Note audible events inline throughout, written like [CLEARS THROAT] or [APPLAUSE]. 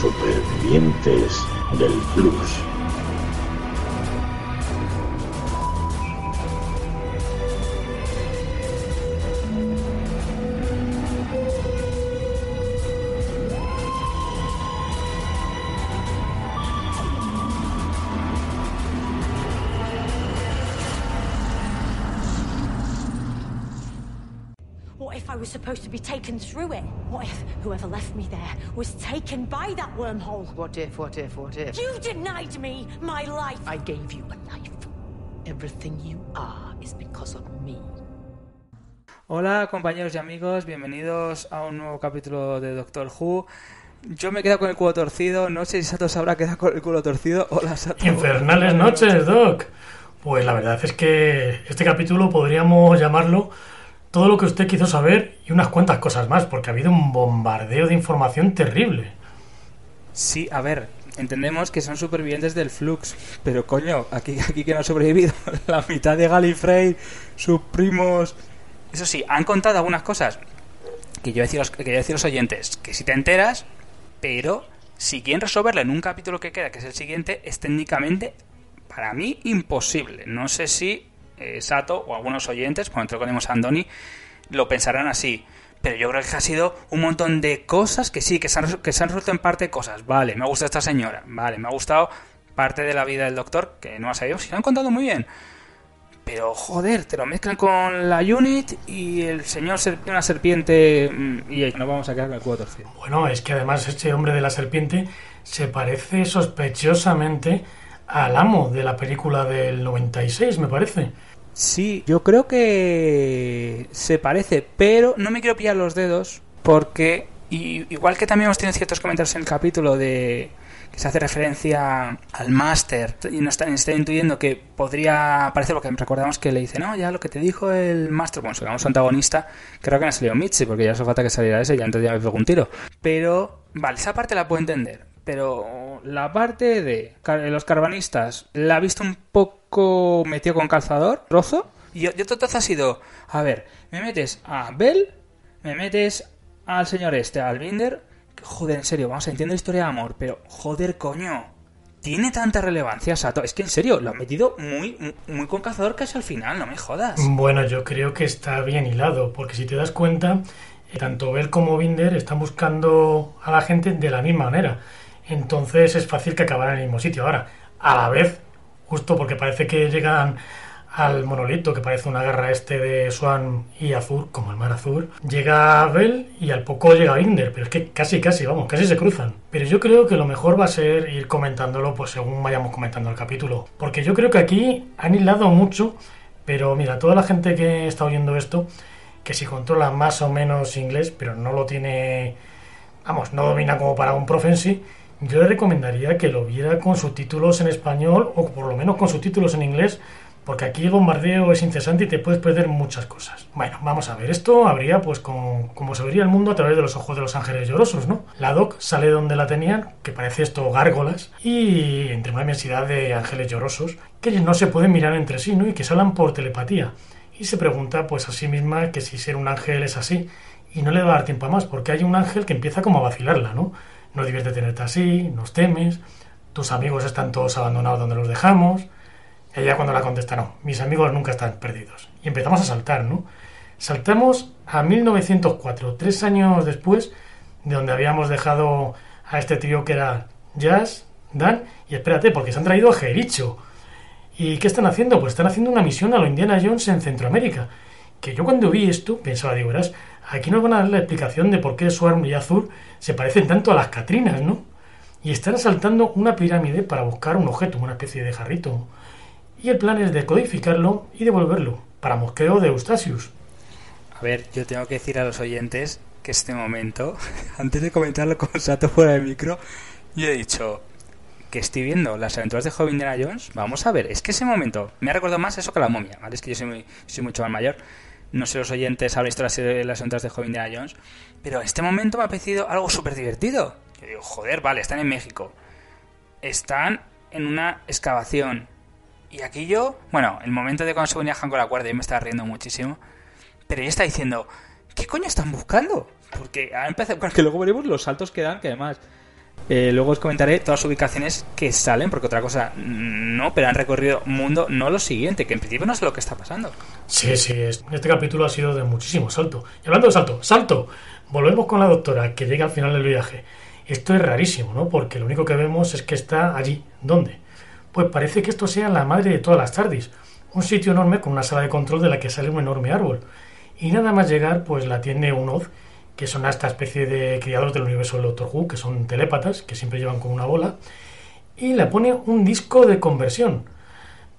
Supervivientes del Flux. Supposed to be taken through it? What if whoever left me there was taken by that wormhole? What if, what if, what if? You denied me my life! I gave you a life. Everything you are is because of me. Hola compañeros y amigos, bienvenidos a un nuevo capítulo de Doctor Who. Yo me he quedado con el culo torcido, no sé si Sato se habrá quedado con el culo torcido. Hola Sato. Infernales noches, Doc. Pues la verdad es que este capítulo podríamos llamarlo todo lo que usted quiso saber y unas cuantas cosas más, porque ha habido un bombardeo de información terrible. Sí, a ver, entendemos que son supervivientes del Flux, pero coño, aquí, aquí que no ha sobrevivido [LAUGHS] la mitad de Gallifrey, sus primos... Eso sí, han contado algunas cosas que yo decía que decía a los oyentes, que si te enteras, pero si quieren resolverlo en un capítulo que queda, que es el siguiente, es técnicamente, para mí, imposible. No sé si eh, Sato o algunos oyentes, cuando ponemos a Andoni, lo pensarán así. Pero yo creo que ha sido un montón de cosas que sí, que se, han, que se han resuelto en parte cosas. Vale, me ha gustado esta señora. Vale, me ha gustado parte de la vida del doctor, que no ha salido. Si lo han contado muy bien. Pero joder, te lo mezclan con la unit y el señor una serpiente mm, y no vamos a quedar con el cubo torcido. Bueno, es que además este hombre de la serpiente se parece sospechosamente al amo de la película del 96, me parece. Sí, yo creo que se parece, pero no me quiero pillar los dedos porque igual que también hemos tenido ciertos comentarios en el capítulo de que se hace referencia al máster y nos está, intuyendo que podría parecer porque recordamos que le dice no ya lo que te dijo el máster bueno digamos antagonista creo que no ha salido Mitzi porque ya hace falta que saliera ese ya entonces ya me pego un tiro. Pero vale esa parte la puedo entender pero la parte de los carvanistas la he visto un poco metido con calzador, trozo. Y, otro trozo ha sido, a ver, me metes a Bell, me metes al señor este, al Binder. Joder, en serio, vamos a entender la historia de amor, pero joder, coño. Tiene tanta relevancia, Sato. Es que en serio, lo ha metido muy, muy con calzador casi al final, no me jodas. Bueno, yo creo que está bien hilado, porque si te das cuenta, tanto Bell como Binder están buscando a la gente de la misma manera entonces es fácil que acabaran en el mismo sitio. Ahora, a la vez, justo porque parece que llegan al monolito, que parece una guerra este de Swan y Azur, como el mar Azur, llega Bell y al poco llega Binder, pero es que casi, casi, vamos, casi se cruzan. Pero yo creo que lo mejor va a ser ir comentándolo, pues según vayamos comentando el capítulo. Porque yo creo que aquí han hilado mucho, pero mira, toda la gente que está oyendo esto, que si controla más o menos inglés, pero no lo tiene, vamos, no domina como para un profe en sí, yo le recomendaría que lo viera con subtítulos en español o por lo menos con subtítulos en inglés, porque aquí el bombardeo es incesante y te puedes perder muchas cosas. Bueno, vamos a ver, esto habría pues con, como se vería el mundo a través de los ojos de los ángeles llorosos, ¿no? La doc sale donde la tenían, que parece esto gárgolas, y entre una inmensidad de ángeles llorosos, que no se pueden mirar entre sí, ¿no? Y que se hablan por telepatía. Y se pregunta pues a sí misma que si ser un ángel es así, y no le va a dar tiempo a más, porque hay un ángel que empieza como a vacilarla, ¿no? No divierte tenerte así, nos temes, tus amigos están todos abandonados donde los dejamos. Y cuando la contesta, no, mis amigos nunca están perdidos. Y empezamos a saltar, ¿no? Saltamos a 1904, tres años después de donde habíamos dejado a este tío que era Jazz, Dan, y espérate, porque se han traído a Jericho. ¿Y qué están haciendo? Pues están haciendo una misión a lo Indiana Jones en Centroamérica. Que yo cuando vi esto pensaba, digo, verás, aquí nos van a dar la explicación de por qué Swarm y Azur se parecen tanto a las Catrinas, ¿no? Y están asaltando una pirámide para buscar un objeto, una especie de jarrito. Y el plan es decodificarlo y devolverlo, para mosqueo de Eustasius. A ver, yo tengo que decir a los oyentes que este momento, [LAUGHS] antes de comentarlo con Sato fuera del micro, yo he dicho que estoy viendo las aventuras de Joven Jones. Vamos a ver, es que ese momento me ha recordado más eso que la momia, ¿vale? Es que yo soy mucho más mayor. No sé los oyentes habrán visto las aventuras de Joven Jones, pero este momento me ha parecido algo súper divertido. Yo digo, joder, vale, están en México. Están en una excavación. Y aquí yo, bueno, el momento de cuando se venía con la cuerda, yo me estaba riendo muchísimo. Pero ella está diciendo, ¿qué coño están buscando? Porque ha empezado, porque luego veremos los saltos que dan, que además Eh, luego os comentaré todas las ubicaciones que salen, porque otra cosa no, pero han recorrido mundo, no lo siguiente, que en principio no sé lo que está pasando. Sí, sí, este capítulo ha sido de muchísimo salto. Y hablando de salto, salto, volvemos con la doctora que llega al final del viaje. Esto es rarísimo, ¿no? Porque lo único que vemos es que está allí. ¿Dónde? Pues parece que esto sea la madre de todas las tardis. Un sitio enorme con una sala de control de la que sale un enorme árbol. Y nada más llegar, pues la tiene un Oz que son esta especie de criados del universo del Doctor Who, que son telépatas, que siempre llevan con una bola, y le pone un disco de conversión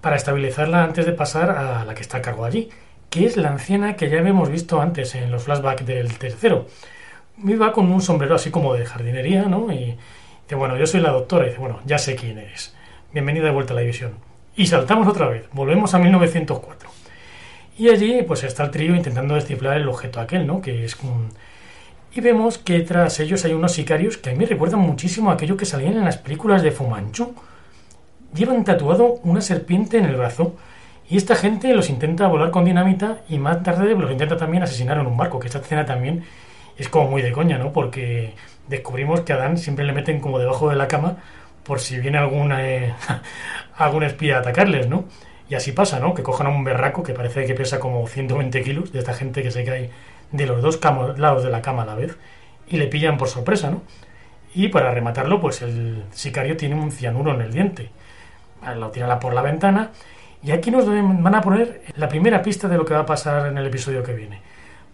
para estabilizarla antes de pasar a la que está a cargo allí, que es la anciana que ya habíamos visto antes en los flashbacks del tercero. Viva con un sombrero así como de jardinería, ¿no? Y dice, bueno, yo soy la doctora, y dice, bueno, ya sé quién eres. Bienvenida de vuelta a la división. Y saltamos otra vez, volvemos a 1904. Y allí pues está el trío intentando descifrar el objeto aquel, ¿no? Que es un y vemos que tras ellos hay unos sicarios que a mí recuerdan muchísimo a aquello que salían en las películas de Fumanchu. Llevan tatuado una serpiente en el brazo y esta gente los intenta volar con dinamita y más tarde los intenta también asesinar en un barco, que esta escena también es como muy de coña, ¿no? Porque descubrimos que a Dan siempre le meten como debajo de la cama por si viene alguna, eh, [LAUGHS] algún espía a atacarles, ¿no? Y así pasa, ¿no? Que cojan a un berraco que parece que pesa como 120 kilos de esta gente que se cae de los dos lados de la cama a la vez y le pillan por sorpresa, ¿no? Y para rematarlo, pues el sicario tiene un cianuro en el diente. Lo tira por la ventana y aquí nos van a poner la primera pista de lo que va a pasar en el episodio que viene.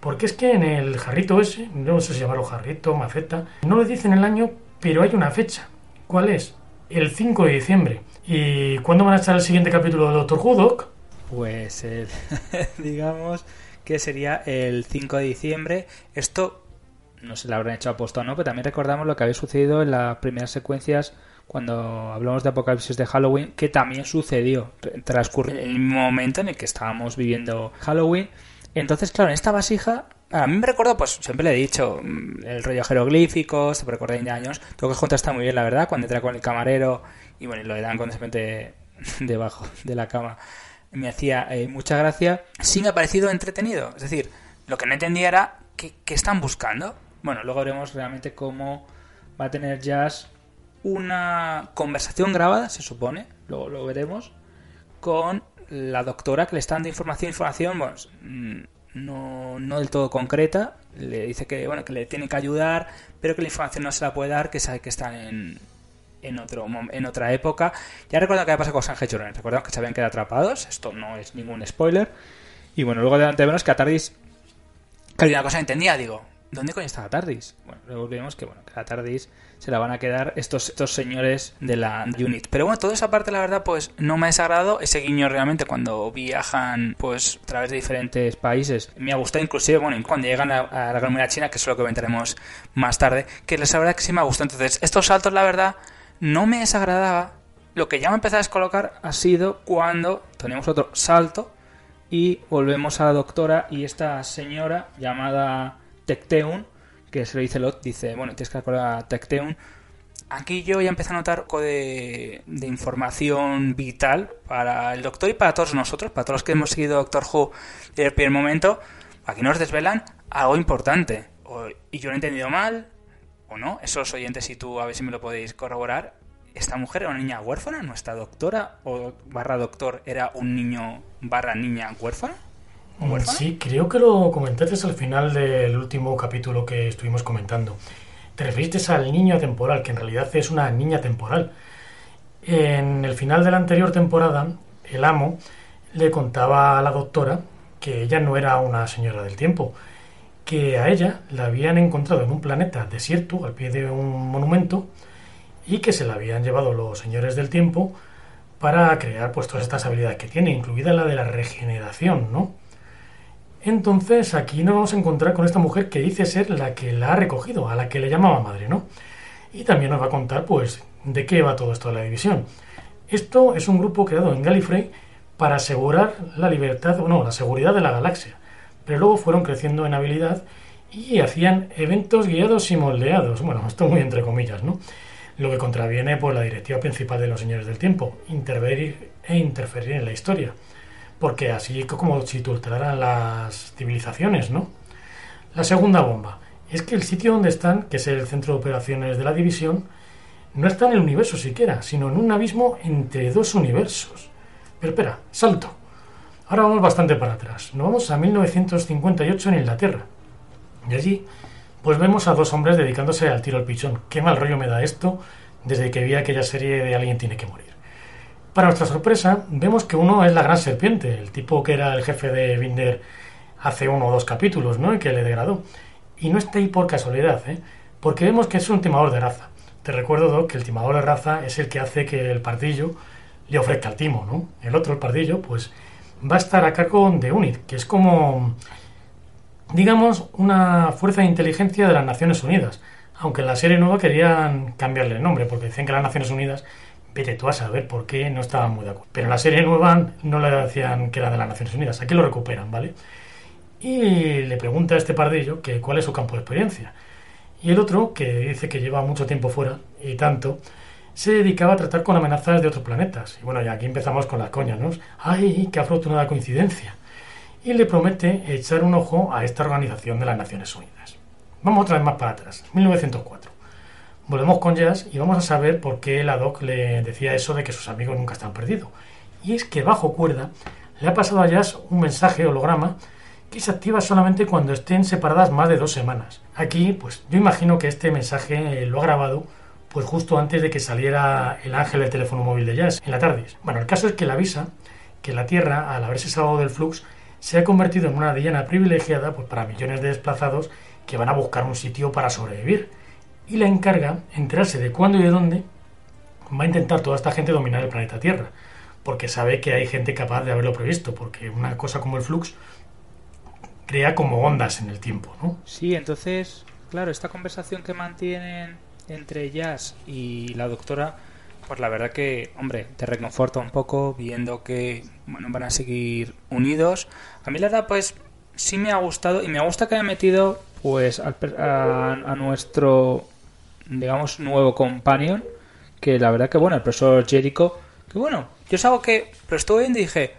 Porque es que en el jarrito ese, no sé si llamarlo jarrito, maceta, no lo dicen el año, pero hay una fecha. ¿Cuál es? El 5 de diciembre. ¿Y cuándo van a estar el siguiente capítulo de Doctor Who, Pues, [LAUGHS] digamos, que sería el 5 de diciembre. Esto no se lo habrán hecho aposto o no, pero también recordamos lo que había sucedido en las primeras secuencias cuando hablamos de Apocalipsis de Halloween, que también sucedió, transcurrió en el momento en el que estábamos viviendo Halloween. Entonces, claro, en esta vasija, a mí me recuerdo, pues siempre le he dicho, mm, el rollo jeroglíficos, te recuerda de años, todo que está muy bien, la verdad, cuando entra con el camarero y bueno, lo le dan con [LAUGHS] debajo de la cama me hacía eh, mucha gracia, sí me ha parecido entretenido. Es decir, lo que no entendía era qué, están buscando. Bueno, luego veremos realmente cómo va a tener Jazz una conversación grabada, se supone, luego lo veremos, con la doctora que le está dando información, información, bueno, mm, no, no del todo concreta, le dice que bueno que le tiene que ayudar, pero que la información no se la puede dar, que sabe que están en, en, otro, en otra época. Ya recuerdo que había pasado con San Recuerdo Recordamos que se habían quedado atrapados. Esto no es ningún spoiler. Y bueno, luego de vemos que a Tardis. Que una cosa entendía, digo, ¿dónde coño está la Tardis? Bueno, luego vemos que bueno, que la Tardis se la van a quedar estos, estos señores de la unit. Pero bueno, toda esa parte, la verdad, pues no me ha desagradado. Ese guiño realmente cuando viajan, pues, a través de diferentes países. Me ha gustado inclusive, bueno, cuando llegan a, la Gran China, que es lo que comentaremos más tarde, que la verdad que sí me ha gustado. Entonces, estos saltos, la verdad, no me desagradaba. Lo que ya me empezó a descolocar ha sido cuando tenemos otro salto y volvemos a la doctora y esta señora llamada Tecteun, que se lo dice Lot, dice, bueno, tienes que acordar a Tecteun. Aquí yo ya empecé a notar algo de, de, información vital para el doctor y para todos nosotros, para todos los que hemos seguido Doctor Who desde el primer momento. Aquí nos desvelan algo importante. y yo lo he entendido mal, o no, esos oyentes, si tú a ver si me lo podéis corroborar, ¿esta mujer era una niña huérfana? ¿Nuestra doctora o barra doctor era un niño barra niña huérfana? Mm, sí, creo que lo comentaste al final del último capítulo que estuvimos comentando. Te referiste al niño temporal, que en realidad es una niña temporal. En el final de la anterior temporada, el amo le contaba a la doctora que ella no era una señora del tiempo, que a ella la habían encontrado en un planeta desierto, al pie de un monumento, y que se la habían llevado los señores del tiempo para crear pues todas estas habilidades que tiene, incluida la de la regeneración, ¿no? Entonces aquí nos vamos a encontrar con esta mujer que dice ser la que la ha recogido, a la que le llamaba madre, ¿no? Y también nos va a contar pues de qué va todo esto de la división. Esto es un grupo creado en Gallifrey para asegurar la libertad, o no, la seguridad de la galaxia pero luego fueron creciendo en habilidad y hacían eventos guiados y moldeados. Bueno, esto muy entre comillas, ¿no? Lo que contraviene por pues, la directiva principal de los señores del tiempo, intervenir e interferir en la historia. Porque así como si tutelaran las civilizaciones, ¿no? La segunda bomba es que el sitio donde están, que es el centro de operaciones de la división, no está en el universo siquiera, sino en un abismo entre dos universos. Pero espera, salto. Ahora vamos bastante para atrás. Nos vamos a 1958 en Inglaterra. Y allí, pues vemos a dos hombres dedicándose al tiro al pichón. Qué mal rollo me da esto desde que vi aquella serie de Alguien tiene que morir. Para nuestra sorpresa, vemos que uno es la gran serpiente, el tipo que era el jefe de Binder hace uno o dos capítulos, ¿no? Y que le degradó. Y no está ahí por casualidad, ¿eh? Porque vemos que es un timador de raza. Te recuerdo, que el timador de raza es el que hace que el pardillo le ofrezca el timo, ¿no? El otro, el pardillo, pues va a estar a cargo de UNIT, que es como, digamos, una fuerza de inteligencia de las Naciones Unidas. Aunque en la serie nueva querían cambiarle el nombre, porque dicen que las Naciones Unidas, vete tú a saber por qué no estaban muy de acuerdo. Pero en la serie nueva no le decían que era de las Naciones Unidas, aquí lo recuperan, ¿vale? Y le pregunta a este pardillo que cuál es su campo de experiencia. Y el otro, que dice que lleva mucho tiempo fuera, y tanto, se dedicaba a tratar con amenazas de otros planetas. Y bueno, ya aquí empezamos con las coñas, ¿no? ¡Ay, qué afortunada coincidencia! Y le promete echar un ojo a esta organización de las Naciones Unidas. Vamos otra vez más para atrás, 1904. Volvemos con Jazz y vamos a saber por qué la Doc le decía eso de que sus amigos nunca están perdidos. Y es que bajo cuerda le ha pasado a Jazz un mensaje holograma que se activa solamente cuando estén separadas más de dos semanas. Aquí, pues yo imagino que este mensaje lo ha grabado pues justo antes de que saliera el ángel del teléfono móvil de Jazz, en la tarde. Bueno, el caso es que le avisa que la Tierra, al haberse salvado del flux, se ha convertido en una diana privilegiada pues, para millones de desplazados que van a buscar un sitio para sobrevivir. Y le encarga enterarse de cuándo y de dónde va a intentar toda esta gente dominar el planeta Tierra, porque sabe que hay gente capaz de haberlo previsto, porque una cosa como el flux crea como ondas en el tiempo, ¿no? Sí, entonces, claro, esta conversación que mantienen entre Jazz y la doctora, pues la verdad que, hombre, te reconforta un poco viendo que, bueno, van a seguir unidos. A mí la verdad, pues, sí me ha gustado y me gusta que haya metido, pues, a, a nuestro, digamos, nuevo companion, que la verdad que, bueno, el profesor Jericho, que bueno, yo es algo que lo estuve viendo y dije,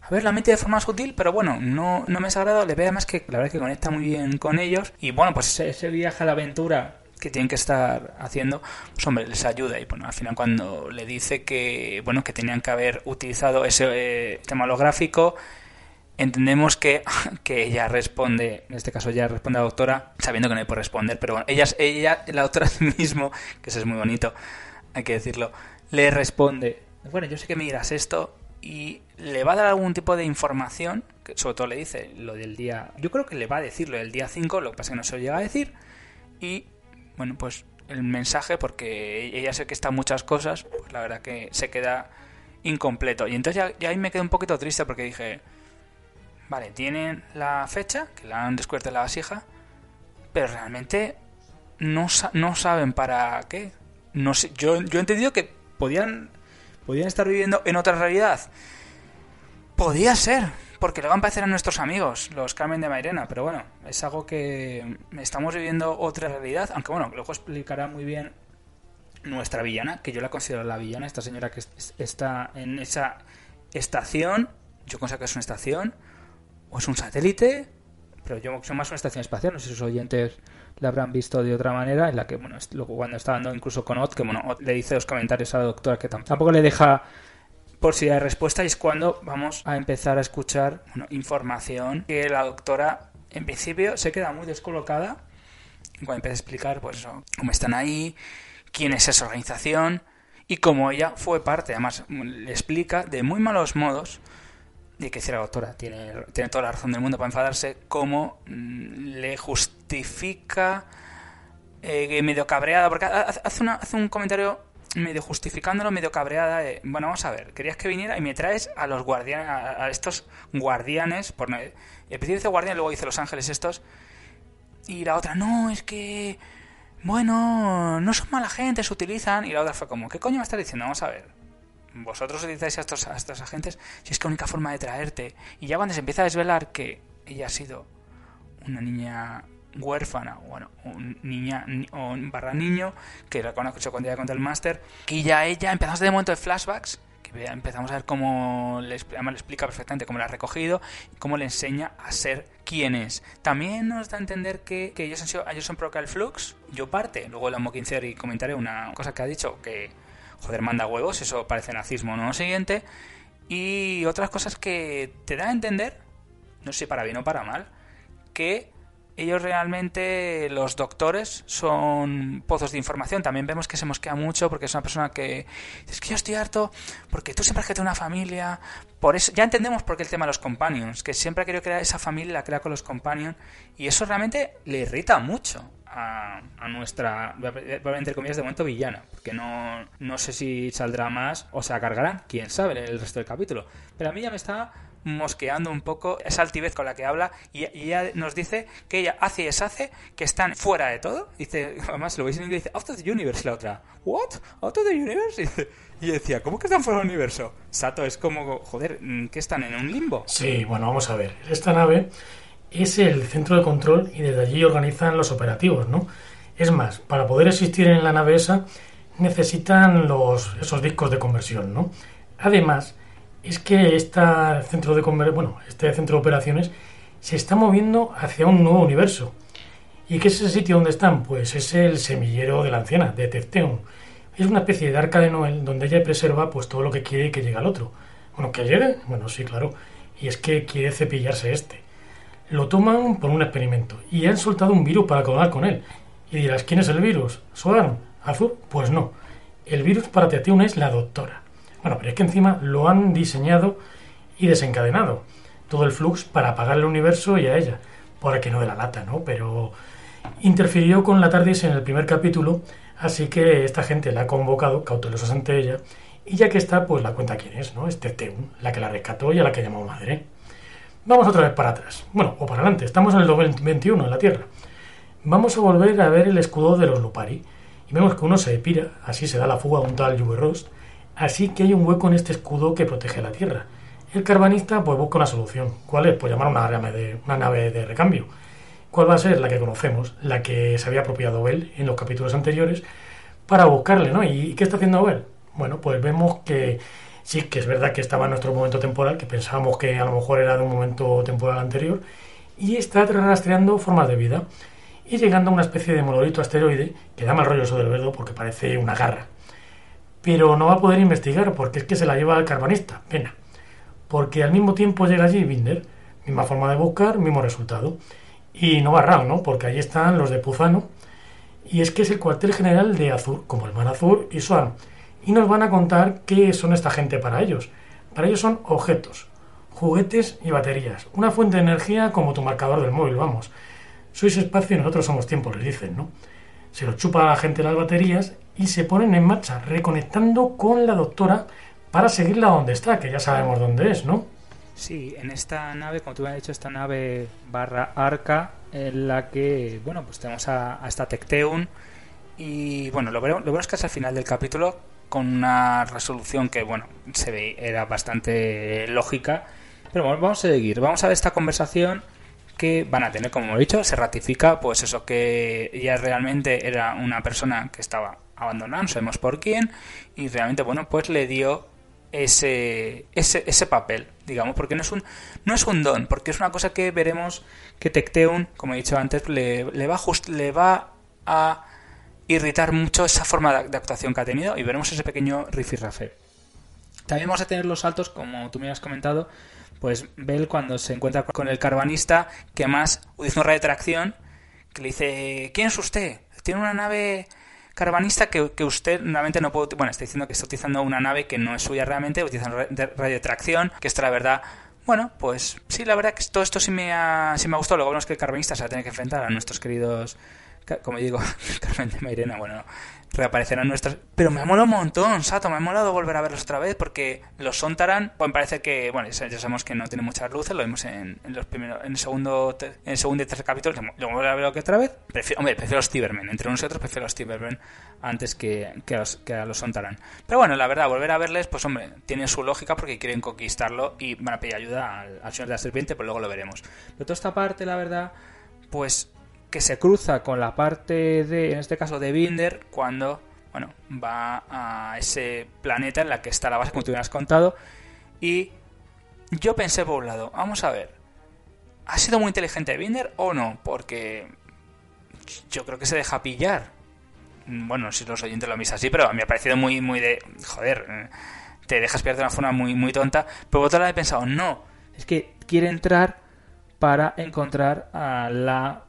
a ver, la mente de forma sutil, pero bueno, no, no me es agradado. Le veo además que la verdad que conecta muy bien con ellos. Y bueno, pues ese, viaje a la aventura que tienen que estar haciendo, pues hombre, les ayuda. Y bueno, al final cuando le dice que, bueno, que tenían que haber utilizado ese eh, tema holográfico, entendemos que, [LAUGHS] que ella responde, en este caso ella responde a la doctora, sabiendo que no hay por responder, pero bueno, ella, ella la doctora [LAUGHS] mismo, que eso es muy bonito, hay que decirlo, le responde, bueno, yo sé que miras esto, y le va a dar algún tipo de información, que sobre todo le dice lo del día, yo creo que le va a decir lo del día 5, lo que pasa es que no se lo llega a decir, y bueno, pues el mensaje, porque ella sé que está muchas cosas, pues la verdad que se queda incompleto. Y entonces ya, ahí me quedé un poquito triste porque dije, vale, tienen la fecha, que la han descubierto en la vasija, pero realmente no, no saben para qué. No sé, yo, yo he entendido que podían ¿Podían estar viviendo en otra realidad? Podía ser, porque le van a parecer a nuestros amigos, los Carmen de Mairena, pero bueno, es algo que estamos viviendo otra realidad, aunque bueno, luego explicará muy bien nuestra villana, que yo la considero la villana, esta señora que está en esa estación, yo considero que es una estación, o es un satélite, pero yo soy más una estación espacial, no sé si sus oyentes la habrán visto de otra manera, en la que, bueno, cuando está dando incluso con Ott, que bueno, le dice los comentarios a la doctora que tampoco le deja por si hay respuesta y es cuando vamos a empezar a escuchar información que la doctora en principio se queda muy descolocada cuando empieza a explicar pues cómo están ahí, quién es esa organización y cómo ella fue parte, además le explica de muy malos modos y que decir la doctora, tiene, tiene toda la razón del mundo para enfadarse, cómo mm, le justifica eh, medio cabreada, porque hace, una, hace un comentario medio justificándolo, medio cabreada. bueno, vamos a ver, querías que viniera y me traes a los guardianes, a, estos guardianes, por el principio dice guardián, luego dice los ángeles estos, y la otra, no, es que, bueno, no son mala gente, se utilizan, y la otra fue como, ¿qué coño me estás diciendo? Vamos a ver vosotros utilizáis a estos, a estos agentes si es que la única forma de traerte. Y ya cuando se empieza a desvelar que ella ha sido una niña huérfana, bueno, un niña o barra niño, que la conozco cuando contra el máster, que ya ella empezamos de momento de flashbacks, que empezamos a ver cómo le, le explica perfectamente cómo la ha recogido y cómo le enseña a ser quién es. También nos da a entender que, ellos han ellos son el Flux, yo parte, luego la y comentaré una cosa que ha dicho que, joder, manda huevos, eso parece nazismo, ¿no? Lo siguiente. Y otras cosas que te da a entender, no sé para bien o para mal, que ellos realmente, los doctores, son pozos de información. También vemos que se mosquea mucho porque es una persona que es que yo estoy harto porque tú siempre has querido una familia. Por eso, ya entendemos por qué el tema de los companions, que siempre ha querido crear esa familia, la crea con los companions, y eso realmente le irrita mucho a, a nuestra, entre comillas, de momento villana, porque no, no sé si saldrá más o se cargará, quién sabe, el resto del capítulo. Pero a mí ya me está mosqueando un poco esa altivez con la que habla y, ella nos dice que ella hace y deshace, que están fuera de todo. Dice, además lo veis en inglés, dice, out of the universe, la otra. ¿What? ¿Out of the universe? Y, decía, ¿cómo que están fuera del universo? Sato, es como, joder, ¿que están en un limbo? Sí, bueno, vamos a ver. Esta nave es el centro de control y desde allí organizan los operativos, ¿no? Es más, para poder existir en la nave esa necesitan los, esos discos de conversión, ¿no? Además, es que este centro de bueno, este centro de operaciones se está moviendo hacia un nuevo universo. ¿Y qué es ese sitio donde están? Pues es el semillero de la anciana, de Tefteun. Es una especie de arca de Noel donde ella preserva pues todo lo que quiere que llegue al otro. Bueno, ¿que llegue? Bueno, sí, claro. Y es que quiere cepillarse este. Lo toman por un experimento y han soltado un virus para acabar con él. Y dirás, ¿quién es el virus? ¿Sodan? ¿Azul? Pues no. El virus para Tefteun es la doctora. Bueno, pero es que encima lo han diseñado y desencadenado. Todo el flux para apagar el universo y a ella. Por que no de la lata, ¿no? Pero interfirió con la TARDIS en el primer capítulo, así que esta gente la ha convocado, cautelosos ante ella, y ya que está, pues la cuenta quién es, ¿no? Este Teun, la que la rescató y a la que llamó madre. Vamos otra vez para atrás. Bueno, o para adelante. Estamos en el 2021, en la Tierra. Vamos a volver a ver el escudo de los Lupari. Y vemos que uno se pira, así se da la fuga a un tal Rost, Así que hay un hueco en este escudo que protege la Tierra. El carbanista pues busca una solución. ¿Cuál es? Pues llamar una de, una nave de recambio. ¿Cuál va a ser? La que conocemos, la que se había apropiado Bell en los capítulos anteriores para buscarle, ¿no? ¿Y qué está haciendo Bell? Bueno, pues vemos que sí, que es verdad que estaba en nuestro momento temporal, que pensábamos que a lo mejor era de un momento temporal anterior, y está rastreando formas de vida y llegando a una especie de monolito asteroide que da mal rollo eso del verdo porque parece una garra pero no va a poder investigar porque es que se la lleva al carbonista. Pena. Porque al mismo tiempo llega allí Binder, misma forma de buscar, mismo resultado. Y no va raro, ¿no? Porque ahí están los de Puzano. Y es que es el cuartel general de Azur, como el Man Azur y Swan. Y nos van a contar qué son esta gente para ellos. Para ellos son objetos, juguetes y baterías. Una fuente de energía como tu marcador del móvil, vamos. Sois espacio y nosotros somos tiempo, les dicen, ¿no? Se lo chupa a la gente las baterías y se ponen en marcha, reconectando con la doctora para seguirla donde está, que ya sabemos dónde es, ¿no? Sí, en esta nave, como tú me has dicho, esta nave barra arca, en la que, bueno, pues tenemos a, esta Tecteun y, bueno, lo veremos, lo veremos casi al final del capítulo con una resolución que, bueno, se ve, era bastante lógica. Pero bueno, vamos a seguir, vamos a ver esta conversación que van a tener, como he dicho, se ratifica, pues eso, que ella realmente era una persona que estaba abandonada, no sabemos por quién, y realmente, bueno, pues le dio ese, ese, ese papel, digamos, porque no es, un, no es un don, porque es una cosa que veremos que Tecteun, como he dicho antes, le, le va, just, le va a irritar mucho esa forma de, actuación que ha tenido y veremos ese pequeño rifirrafe. También vamos a tener los saltos, como tú me has comentado, pues Bell cuando se encuentra con el carbanista que más utiliza un radio de tracción que le dice ¿quién es usted? tiene una nave carbanista que, usted realmente no puede bueno está diciendo que está utilizando una nave que no es suya realmente utiliza radio de tracción que esto la verdad. Bueno pues sí la verdad que todo esto sí me ha, sí me ha gustado. Luego vemos que el carbanista se va a tener que enfrentar a nuestros queridos como digo [LAUGHS] Carmen de Mairena. Bueno reaparecerán nuestras... Pero me ha molado un montón, Sato, me ha molado volver a verlos otra vez porque los Sontaran, pues me parece que, bueno, ya sabemos que no tiene muchas luces, lo vimos en, los primeros, en el segundo, en el segundo y tercer capítulo, luego volver a que otra vez. Prefiero, hombre, prefiero los Tibermen, entre unos y otros prefiero los Tibermen antes que, que, los, a los Sontaran. Pero bueno, la verdad, volver a verles, pues hombre, tiene su lógica porque quieren conquistarlo y van a pedir ayuda al, al Señor de la Serpiente, pues luego lo veremos. Pero toda esta parte, la verdad, pues que se cruza con la parte de, en este caso, de Binder, cuando, bueno, va a ese planeta en la que está la base, como tú me has contado, y yo pensé por un lado, vamos a ver, ¿Ha sido muy inteligente Binder o no? Porque yo creo que se deja pillar. Bueno, si los oyentes lo han visto así, pero me ha parecido muy, muy de... Joder, te dejas pillar de una forma muy, muy tonta. Pero por otra lado he pensado, no, es que quiere entrar para encontrar a la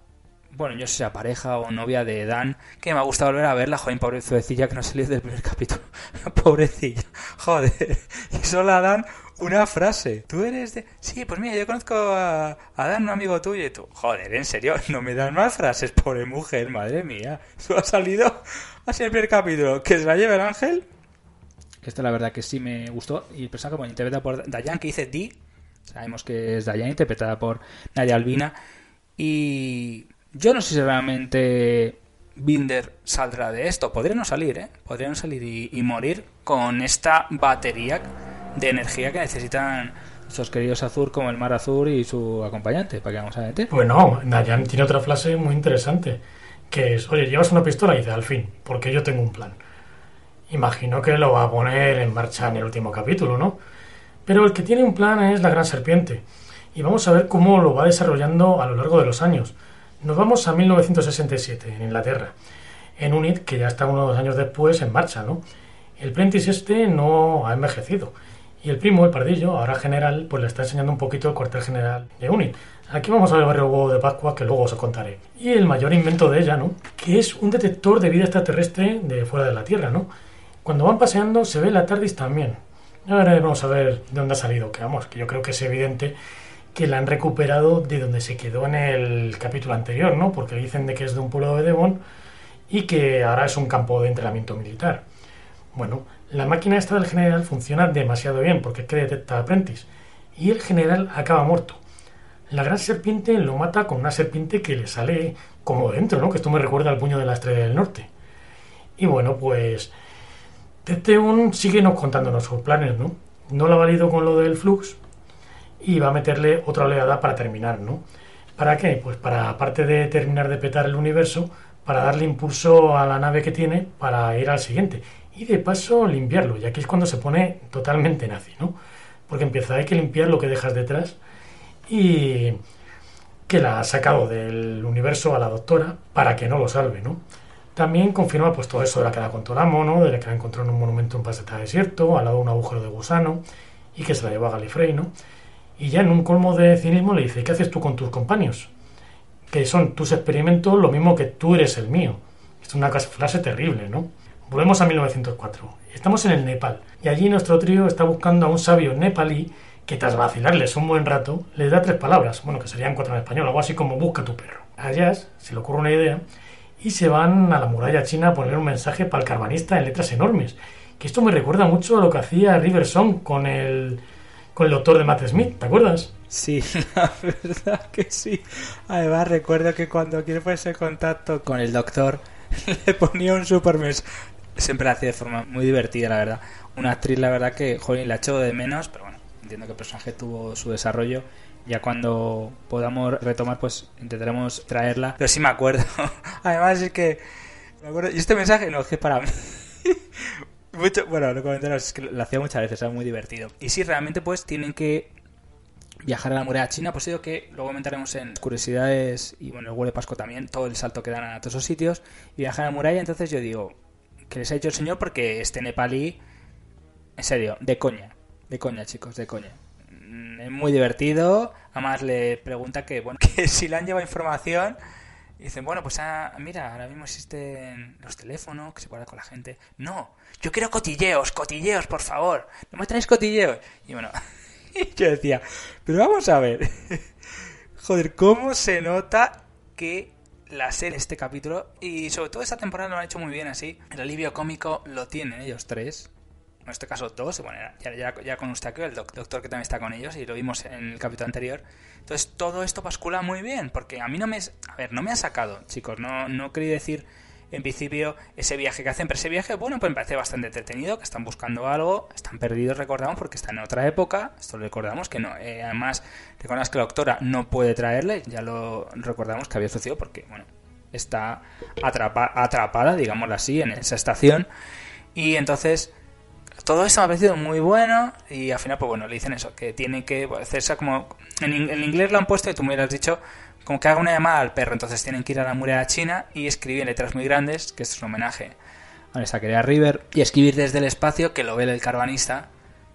bueno, yo sea pareja o novia de Dan, que me ha gustado volver a verla, joder, pobrecilla que no salió del primer [LAUGHS] capítulo. [LAUGHS] pobrecilla, joder. Y solo a Dan una frase. Tú eres de... Sí, pues mira, yo conozco a, Dan, un amigo tuyo, y tú, joder, en serio, no me dan más frases, pobre mujer, madre mía. Eso ha salido así el primer capítulo. Que se la lleve el ángel. Esta la verdad que sí me gustó. Y el personaje bueno, interpreta por Dayan, que dice Di. Sabemos que es Dayan, interpretada por Nadia Albina. Y yo no sé si realmente Binder saldrá de esto. Podría no salir, ¿eh? Podría no salir y, morir con esta batería de energía que necesitan esos queridos Azur como el Mar Azul y su acompañante. ¿Para qué vamos a meter? Bueno, Nayan tiene otra frase muy interesante. Que es, oye, llevas una pistola y dice, al fin, porque yo tengo un plan. Imagino que lo va a poner en marcha en el último capítulo, ¿no? Pero el que tiene un plan es la gran serpiente. Y vamos a ver cómo lo va desarrollando a lo largo de los años. Nos vamos a 1967, en Inglaterra, en un que ya está unos años después en marcha, ¿no? El Prentice este no ha envejecido. Y el primo, el pardillo, ahora general, pues le está enseñando un poquito el cuartel general de UNIT. Aquí vamos a ver el barrio huevo de Pascua, que luego os contaré. Y el mayor invento de ella, ¿no? Que es un detector de vida extraterrestre de fuera de la Tierra, ¿no? Cuando van paseando se ve la TARDIS también. Ahora vamos a ver de dónde ha salido, que vamos, que yo creo que es evidente que la han recuperado de donde se quedó en el capítulo anterior, ¿no? Porque dicen de que es de un pueblo de Devon y que ahora es un campo de entrenamiento militar. Bueno, la máquina esta del general funciona demasiado bien porque es que detecta a Apprentice y el general acaba muerto. La gran serpiente lo mata con una serpiente que le sale como dentro, ¿no? Que esto me recuerda al puño de la estrella del norte. Y bueno, pues Teteun sigue contándonos sus planes, ¿no? No lo ha valido con lo del flux, y va a meterle otra oleada para terminar, ¿no? ¿Para qué? Pues para, aparte de terminar de petar el universo, para darle impulso a la nave que tiene para ir al siguiente. Y de paso limpiarlo, y aquí es cuando se pone totalmente nazi, ¿no? Porque empieza, hay que limpiar lo que dejas detrás y que la ha sacado del universo a la doctora para que no lo salve, ¿no? También confirma pues todo eso de la que la encontró ¿no? De la que la encontró en un monumento en Paseta Desierto, al lado de un agujero de gusano, y que se la llevó a Galifrey, ¿no? Y ya en un colmo de cinismo le dice, ¿qué haces tú con tus compañeros? Que son tus experimentos lo mismo que tú eres el mío. Es una frase terrible, ¿no? Volvemos a 1904. Estamos en el Nepal y allí nuestro trío está buscando a un sabio nepalí que tras vacilarles un buen rato les da tres palabras, bueno, que serían cuatro en español, algo así como busca tu perro. A Jazz se le ocurre una idea y se van a la muralla china a poner un mensaje para el carbanista en letras enormes. Que esto me recuerda mucho a lo que hacía River Song con el con el doctor de Matt Smith, ¿te acuerdas? Sí, [LAUGHS] la verdad que sí. Además, recuerdo que cuando quiere ponerse contacto con el doctor, [LAUGHS] le ponía un super mes. Siempre lo hacía de forma muy divertida, la verdad. Una actriz, la verdad, que, joder, la echo de menos, pero bueno, entiendo que el personaje tuvo su desarrollo. Ya cuando podamos retomar, pues intentaremos traerla. Pero sí me acuerdo. [LAUGHS] Además, es que. Me acuerdo. Y este mensaje no es que para mí. Mucho, bueno, lo comentaron, es que lo hacía muchas veces, era muy divertido. Y sí, realmente pues tienen que viajar a la muralla china, pues digo que luego comentaremos en curiosidades y bueno, el huele Pasco también, todo el salto que dan a todos esos sitios, y viajar a la muralla, entonces yo digo, que les ha hecho el señor porque este nepalí, en serio, de coña, de coña chicos, de coña. Mm, es muy divertido, además le pregunta que, bueno, [LAUGHS] que si le han llevado información y dicen, bueno, pues ah, mira, ahora mismo existen los teléfonos que se puede con la gente. No, yo quiero cotilleos, cotilleos, por favor. ¿No me traéis cotilleos? Y bueno, [LAUGHS] yo decía, pero vamos a ver. [LAUGHS] Joder, ¿cómo se nota que la serie, este capítulo, y sobre todo esta temporada lo han hecho muy bien así? El alivio cómico lo tienen ellos tres en este caso dos, bueno, ya, ya, ya con usted el doctor que también está con ellos y lo vimos en el capítulo anterior. Entonces todo esto bascula muy bien, porque a mí no me... A ver, no me ha sacado, chicos, no, no quería decir en principio ese viaje que hacen, pero ese viaje, bueno, pues me parece bastante entretenido, que están buscando algo, están perdidos, recordamos, porque están en otra época, esto lo recordamos, que no, eh, además, recordamos que la doctora no puede traerle, ya lo recordamos que había sucedido porque, bueno, está atrapada, digámoslo así, en esa estación, y entonces todo esto me ha parecido muy bueno y al final, pues bueno, le dicen eso, que tiene que hacerse como... En, en inglés lo han puesto y tú me hubieras dicho como que haga una llamada al perro. Entonces tienen que ir a la muralla china y escribir letras muy grandes, que es un homenaje a esa querida River, y escribir desde el espacio que lo ve el carvanista,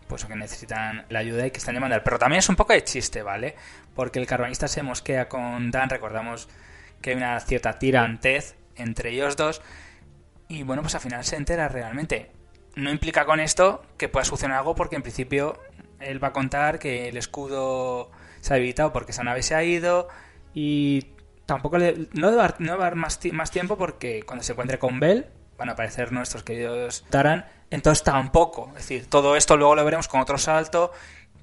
pues que necesitan la ayuda y que están llamando al perro. También es un poco de chiste, ¿vale? Porque el carvanista se mosquea con Dan, recordamos que hay una cierta tirantez entre ellos dos, y bueno, pues al final se entera realmente no implica con esto que pueda suceder algo porque en principio él va a contar que el escudo se ha evitado porque esa nave se ha ido y tampoco le, no va a dar más, más tiempo porque cuando se encuentre con Bell van a aparecer nuestros queridos Taran, entonces tampoco, es decir, todo esto luego lo veremos con otro salto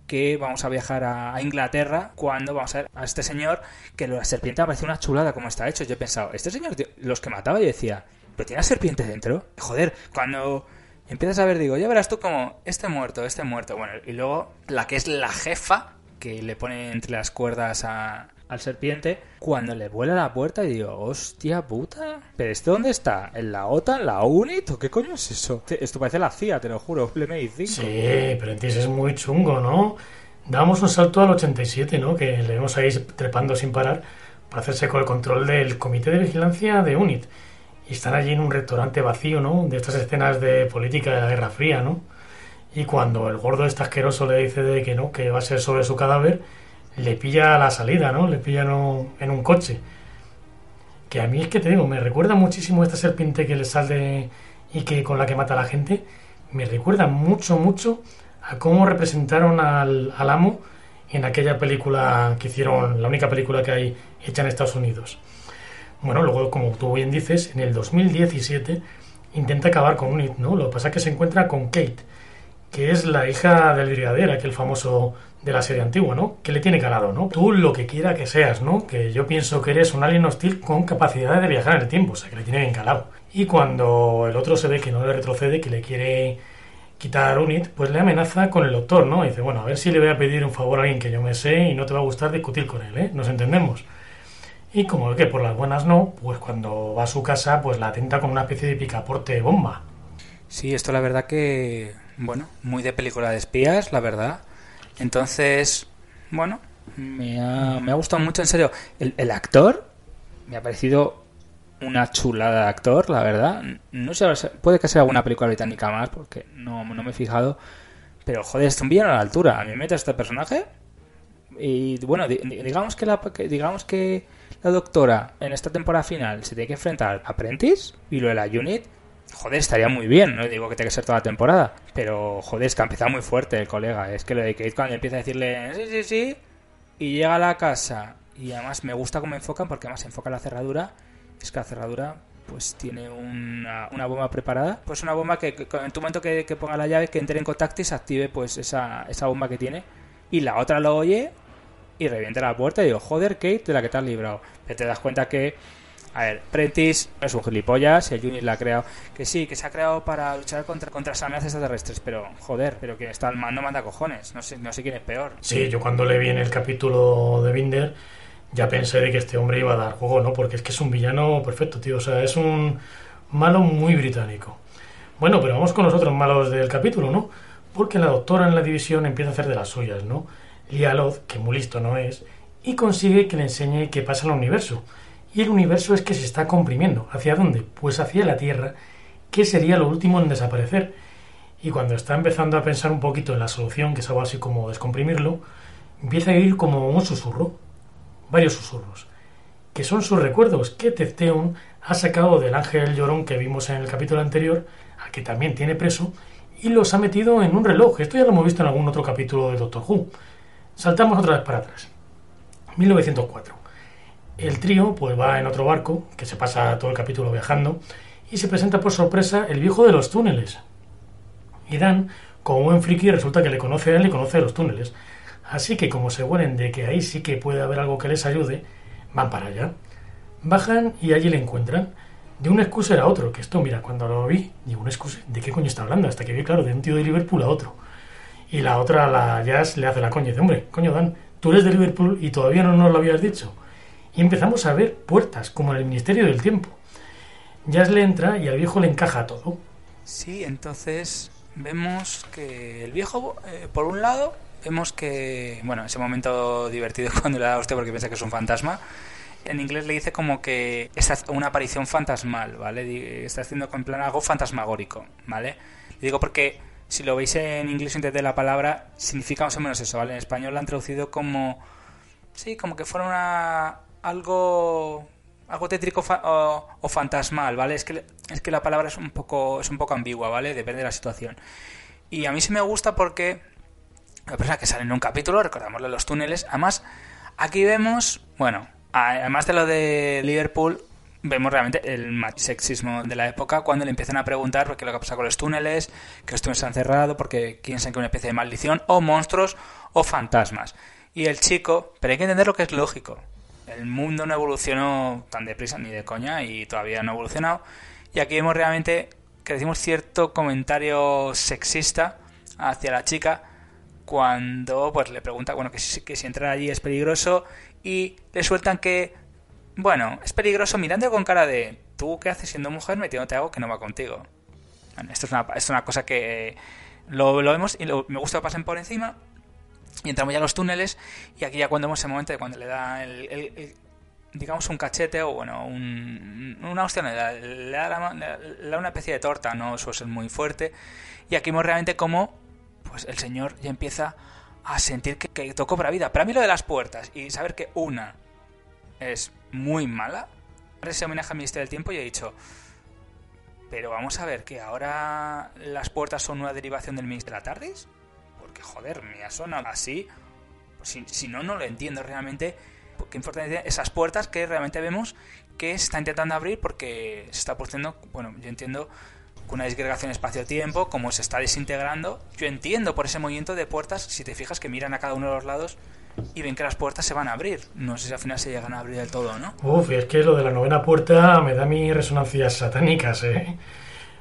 que vamos a viajar a, Inglaterra cuando vamos a ver a este señor que la serpiente me parece una chulada como está hecho. Yo he pensado, este señor, los que mataba, yo decía, ¿pero tiene la serpiente dentro? Joder, cuando empiezas a ver, digo, ya verás tú como este muerto, este muerto. Bueno, y luego la que es la jefa, que le pone entre las cuerdas a, al serpiente, cuando le vuela la puerta y digo, hostia puta, ¿pero esto dónde está? ¿En la OTAN? ¿La UNIT? ¿O qué coño es eso? Esto parece la CIA, te lo juro, [LAUGHS] LMI 5. Sí, pero entonces es muy chungo, ¿no? Damos un salto al 87, ¿no? Que le vemos ahí trepando sin parar para hacerse con el control del Comité de Vigilancia de UNIT y están allí en un restaurante vacío, ¿no? De estas escenas de política de la Guerra Fría, ¿no? Y cuando el gordo este asqueroso le dice de que no, que va a ser sobre su cadáver, le pilla a la salida, ¿no? Le pilla en un coche. Que a mí es que te digo, me recuerda muchísimo esta serpiente que le sale y que con la que mata a la gente. Me recuerda mucho, mucho a cómo representaron al, al amo en aquella película que hicieron, la única película que hay hecha en Estados Unidos. Bueno, luego, como tú bien dices, en el 2017 intenta acabar con Unit, ¿no? Lo que pasa es que se encuentra con Kate, que es la hija del brigadier, aquel famoso de la serie antigua, ¿no? Que le tiene calado, ¿no? Tú lo que quiera que seas, ¿no? Que yo pienso que eres un alien hostil con capacidad de viajar en el tiempo, o sea, que le tiene bien calado. Y cuando el otro se ve que no le retrocede, que le quiere quitar Unit, pues le amenaza con el doctor, ¿no? Y dice, bueno, a ver si le voy a pedir un favor a alguien que yo me sé y no te va a gustar discutir con él, ¿eh? Nos entendemos. Y como que por las buenas no, pues cuando va a su casa, pues la atenta con una especie de picaporte bomba. Sí, esto la verdad que, bueno, muy de película de espías, la verdad. Entonces, bueno, me ha, me ha gustado mucho, en serio. El, actor me ha parecido una chulada de actor, la verdad. No sé, puede que sea alguna película británica más, porque no, no me he fijado. Pero, joder, es un bien a la altura. A mí me mete este personaje. Y bueno, digamos que, digamos que la doctora en esta temporada final se tiene que enfrentar a Apprentice y lo de la Unit, joder, estaría muy bien, no digo que tenga que ser toda la temporada, pero joder, es que ha empezado muy fuerte el colega, es que lo de Kate cuando empieza a decirle sí, sí, sí, y llega a la casa, y además me gusta cómo enfocan, porque además enfoca la cerradura, es que la cerradura pues tiene una, una bomba preparada, pues una bomba que, que en tu momento que, que, ponga la llave, que entre en contacto y se active pues esa, esa bomba que tiene, y la otra lo oye y revienta la puerta y digo, joder, Kate, de la que te has librado. Pero te das cuenta que, a ver, Prentice es un gilipollas el Unit la ha creado. Que sí, que se ha creado para luchar contra, contra las amenazas extraterrestres, pero joder, pero quien está al mando manda cojones. No sé, no sé quién es peor. Sí, yo cuando le vi en el capítulo de Binder ya pensé de que este hombre iba a dar juego, ¿no? Porque es que es un villano perfecto, tío. O sea, es un malo muy británico. Bueno, pero vamos con los otros malos del capítulo, ¿no? Porque la doctora en la división empieza a hacer de las suyas, ¿no? Lialoth, que muy listo no es, y consigue que le enseñe qué pasa en el universo. Y el universo es que se está comprimiendo. ¿Hacia dónde? Pues hacia la Tierra, que sería lo último en desaparecer. Y cuando está empezando a pensar un poquito en la solución, que es algo así como descomprimirlo, empieza a ir como un susurro, varios susurros, que son sus recuerdos que Tefteon ha sacado del ángel llorón que vimos en el capítulo anterior, al que también tiene preso, y los ha metido en un reloj. Esto ya lo hemos visto en algún otro capítulo de Doctor Who. Saltamos otra vez para atrás. 1904. El trío pues va en otro barco, que se pasa todo el capítulo viajando, y se presenta por sorpresa el viejo de los túneles. Y Dan, como buen friki, resulta que le conoce a él y conoce los túneles. Así que como se huelen de que ahí sí que puede haber algo que les ayude, van para allá. Bajan y allí le encuentran. De un excuser a otro, que esto, mira, cuando lo vi, digo, un excuser, ¿de qué coño está hablando? Hasta que vi, claro, de un tío de Liverpool a otro. Y la otra, la Jazz, le hace la coña y dice, hombre, coño Dan, tú eres de Liverpool y todavía no nos lo habías dicho. Y empezamos a ver puertas, como en el Ministerio del Tiempo. Jazz le entra y al viejo le encaja todo. Sí, entonces, vemos que el viejo, eh, por un lado, vemos que, bueno, ese momento divertido [LAUGHS] cuando le da a usted porque piensa que es un fantasma, en inglés le dice como que es una aparición fantasmal, ¿vale? Está haciendo en plan algo fantasmagórico, ¿vale? Le digo porque si lo veis en inglés antes de la palabra, significa más o menos eso, ¿vale? En español lo han traducido como... Sí, como que fuera una... algo... algo tétrico o, fantasmal, ¿vale? Es que, es que la palabra es un, poco, es un poco ambigua, ¿vale? Depende de la situación. Y a mí sí me gusta porque... La persona que sale en un capítulo, recordamos de los túneles, además aquí vemos, bueno, además de lo de Liverpool, vemos realmente el sexismo de la época cuando le empiezan a preguntar por qué lo que pasa con los túneles, que los túneles se han cerrado, porque piensan que es una especie de maldición, o monstruos o fantasmas. Y el chico, pero hay que entender lo que es lógico. El mundo no evolucionó tan deprisa ni de coña y todavía no ha evolucionado. Y aquí vemos realmente que decimos cierto comentario sexista hacia la chica cuando pues le pregunta bueno que si, que si entrar allí es peligroso y le sueltan que, bueno, es peligroso mirando con cara de, ¿tú qué haces siendo mujer metiéndote algo que no va contigo? esto es una, es una cosa que lo, vemos y me gusta que pasen por encima y entramos ya a los túneles y aquí ya cuando vemos ese momento de cuando le da el, digamos un cachete o bueno una hostia le da, le, da una especie de torta no suele ser muy fuerte y aquí vemos realmente como pues el señor ya empieza a sentir que, que tocó para vida. Pero a mí lo de las puertas y saber que una es muy mala, ese homenaje al Ministerio del Tiempo y he dicho, pero vamos a ver que ahora las puertas son una derivación del Ministerio de la Tardis. Porque joder, me ha sonado así. Si, si no, no lo entiendo realmente. ¿Qué importancia esas puertas que realmente vemos que se está intentando abrir porque se está produciendo, bueno, yo entiendo con una disgregación espacio-tiempo, como se está desintegrando. Yo entiendo por ese movimiento de puertas, si te fijas que miran a cada uno de los lados y ven que las puertas se van a abrir. No sé si al final se llegan a abrir del todo, ¿no? Uf, es que lo de la novena puerta me da mis resonancias satánicas, ¿eh?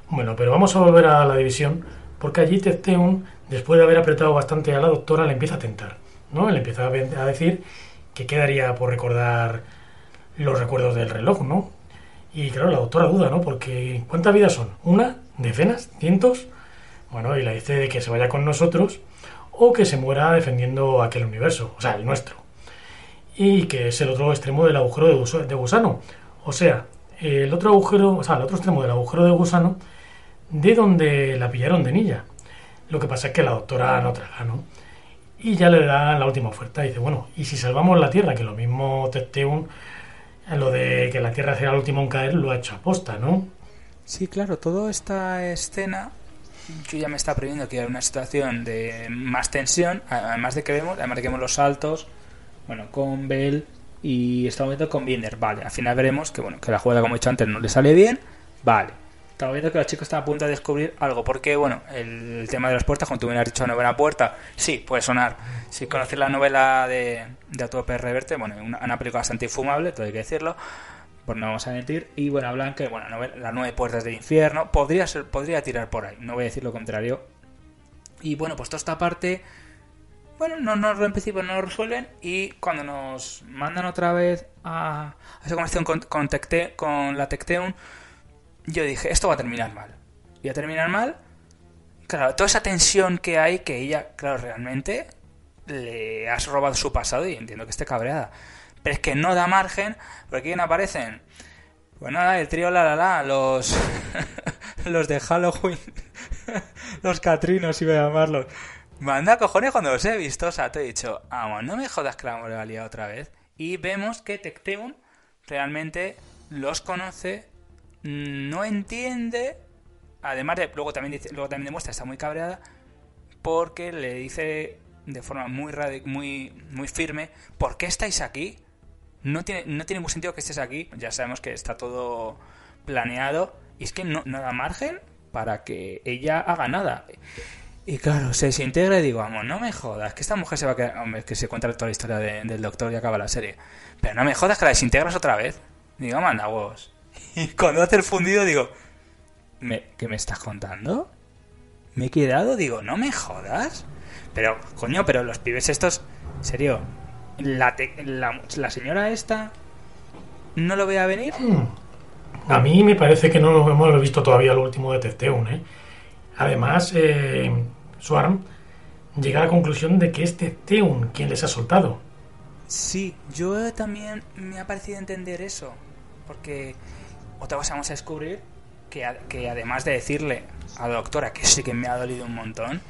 Bueno, pero vamos a volver a la división, porque allí Tefteun, después de haber apretado bastante a la doctora, le empieza a tentar, ¿no? Le empieza a decir que quedaría por recordar los recuerdos del reloj, ¿no? Y claro, la doctora duda, ¿no? Porque ¿cuántas vidas son? ¿Una? ¿Decenas? ¿Cientos? Bueno, y la dice de que se vaya con nosotros o que se muera defendiendo aquel universo, o sea, el nuestro. Y que es el otro extremo del agujero de gusano. O sea, el otro agujero, o sea, el otro extremo del agujero de gusano de donde la pillaron de niña. Lo que pasa es que la doctora no traga, ¿no? Y ya le da la última oferta. Dice, bueno, ¿y si salvamos la Tierra? Que lo mismo Testeun lo de que la Tierra será el último en caer lo ha hecho aposta, ¿no? Sí, claro, toda esta escena yo ya me está previendo que hay una situación de más tensión, además de que vemos, además de los saltos, bueno, con Bell y está momento con Binder, vale, al final veremos que bueno, que la jugada como he dicho antes no le sale bien, vale, Estamos viendo que la chica está a punto de descubrir algo. Porque, bueno, el, tema de las puertas, como tú me has dicho, novena puerta, sí, puede sonar. Si conoces la novela de, de Autor Reverte, bueno, una, una película bastante infumable, todo hay que decirlo, pues no vamos a mentir. Y bueno, hablan que, bueno, las nueve puertas del infierno, podría, ser, podría tirar por ahí, no voy a decir lo contrario. Y bueno, pues toda esta parte, bueno, no nos lo en principio no lo resuelven. Y cuando nos mandan otra vez a, a esa conexión con, la Tecteun yo dije, esto va a terminar mal. Y a terminar mal, claro, toda esa tensión que hay, que ella, claro, realmente le has robado su pasado y entiendo que esté cabreada. Pero es que no da margen, porque ¿quién aparecen? Pues nada, el trío la la la, los, [LAUGHS] los de Halloween, [LAUGHS] los Catrinos iba a llamarlos. Manda cojones cuando los he visto, o sea, te he dicho, vamos, no me jodas que la hemos otra vez. Y vemos que Tecteun realmente los conoce no entiende, además de, luego también, luego también demuestra, está muy cabreada, porque le dice de forma muy, muy, muy firme, ¿por qué estáis aquí? No tiene, no tiene ningún sentido que estés aquí, ya sabemos que está todo planeado, y es que no, da margen para que ella haga nada. Y claro, se desintegra y digo, vamos, no me jodas, que esta mujer se va a quedar. Que se cuenta toda la historia del doctor y acaba la serie. Pero no me jodas que la desintegras otra vez. Digo, manda huevos. [LAUGHS] Y cuando hace el fundido digo, ¿Me, ¿qué me estás contando? ¿Me he quedado? Digo, no me jodas. Pero, coño, pero los pibes estos, serio, la, la, señora esta no lo voy a venir. Hmm. A mí me parece que no hemos visto todavía lo último de Tefteun, ¿eh? Además, eh, Swarm llega a la conclusión de que es Teun quien les ha soltado. Sí, yo también me ha parecido entender eso. Porque otra cosa vamos a descubrir que, que además de decirle a la doctora que sí que me ha dolido un montón,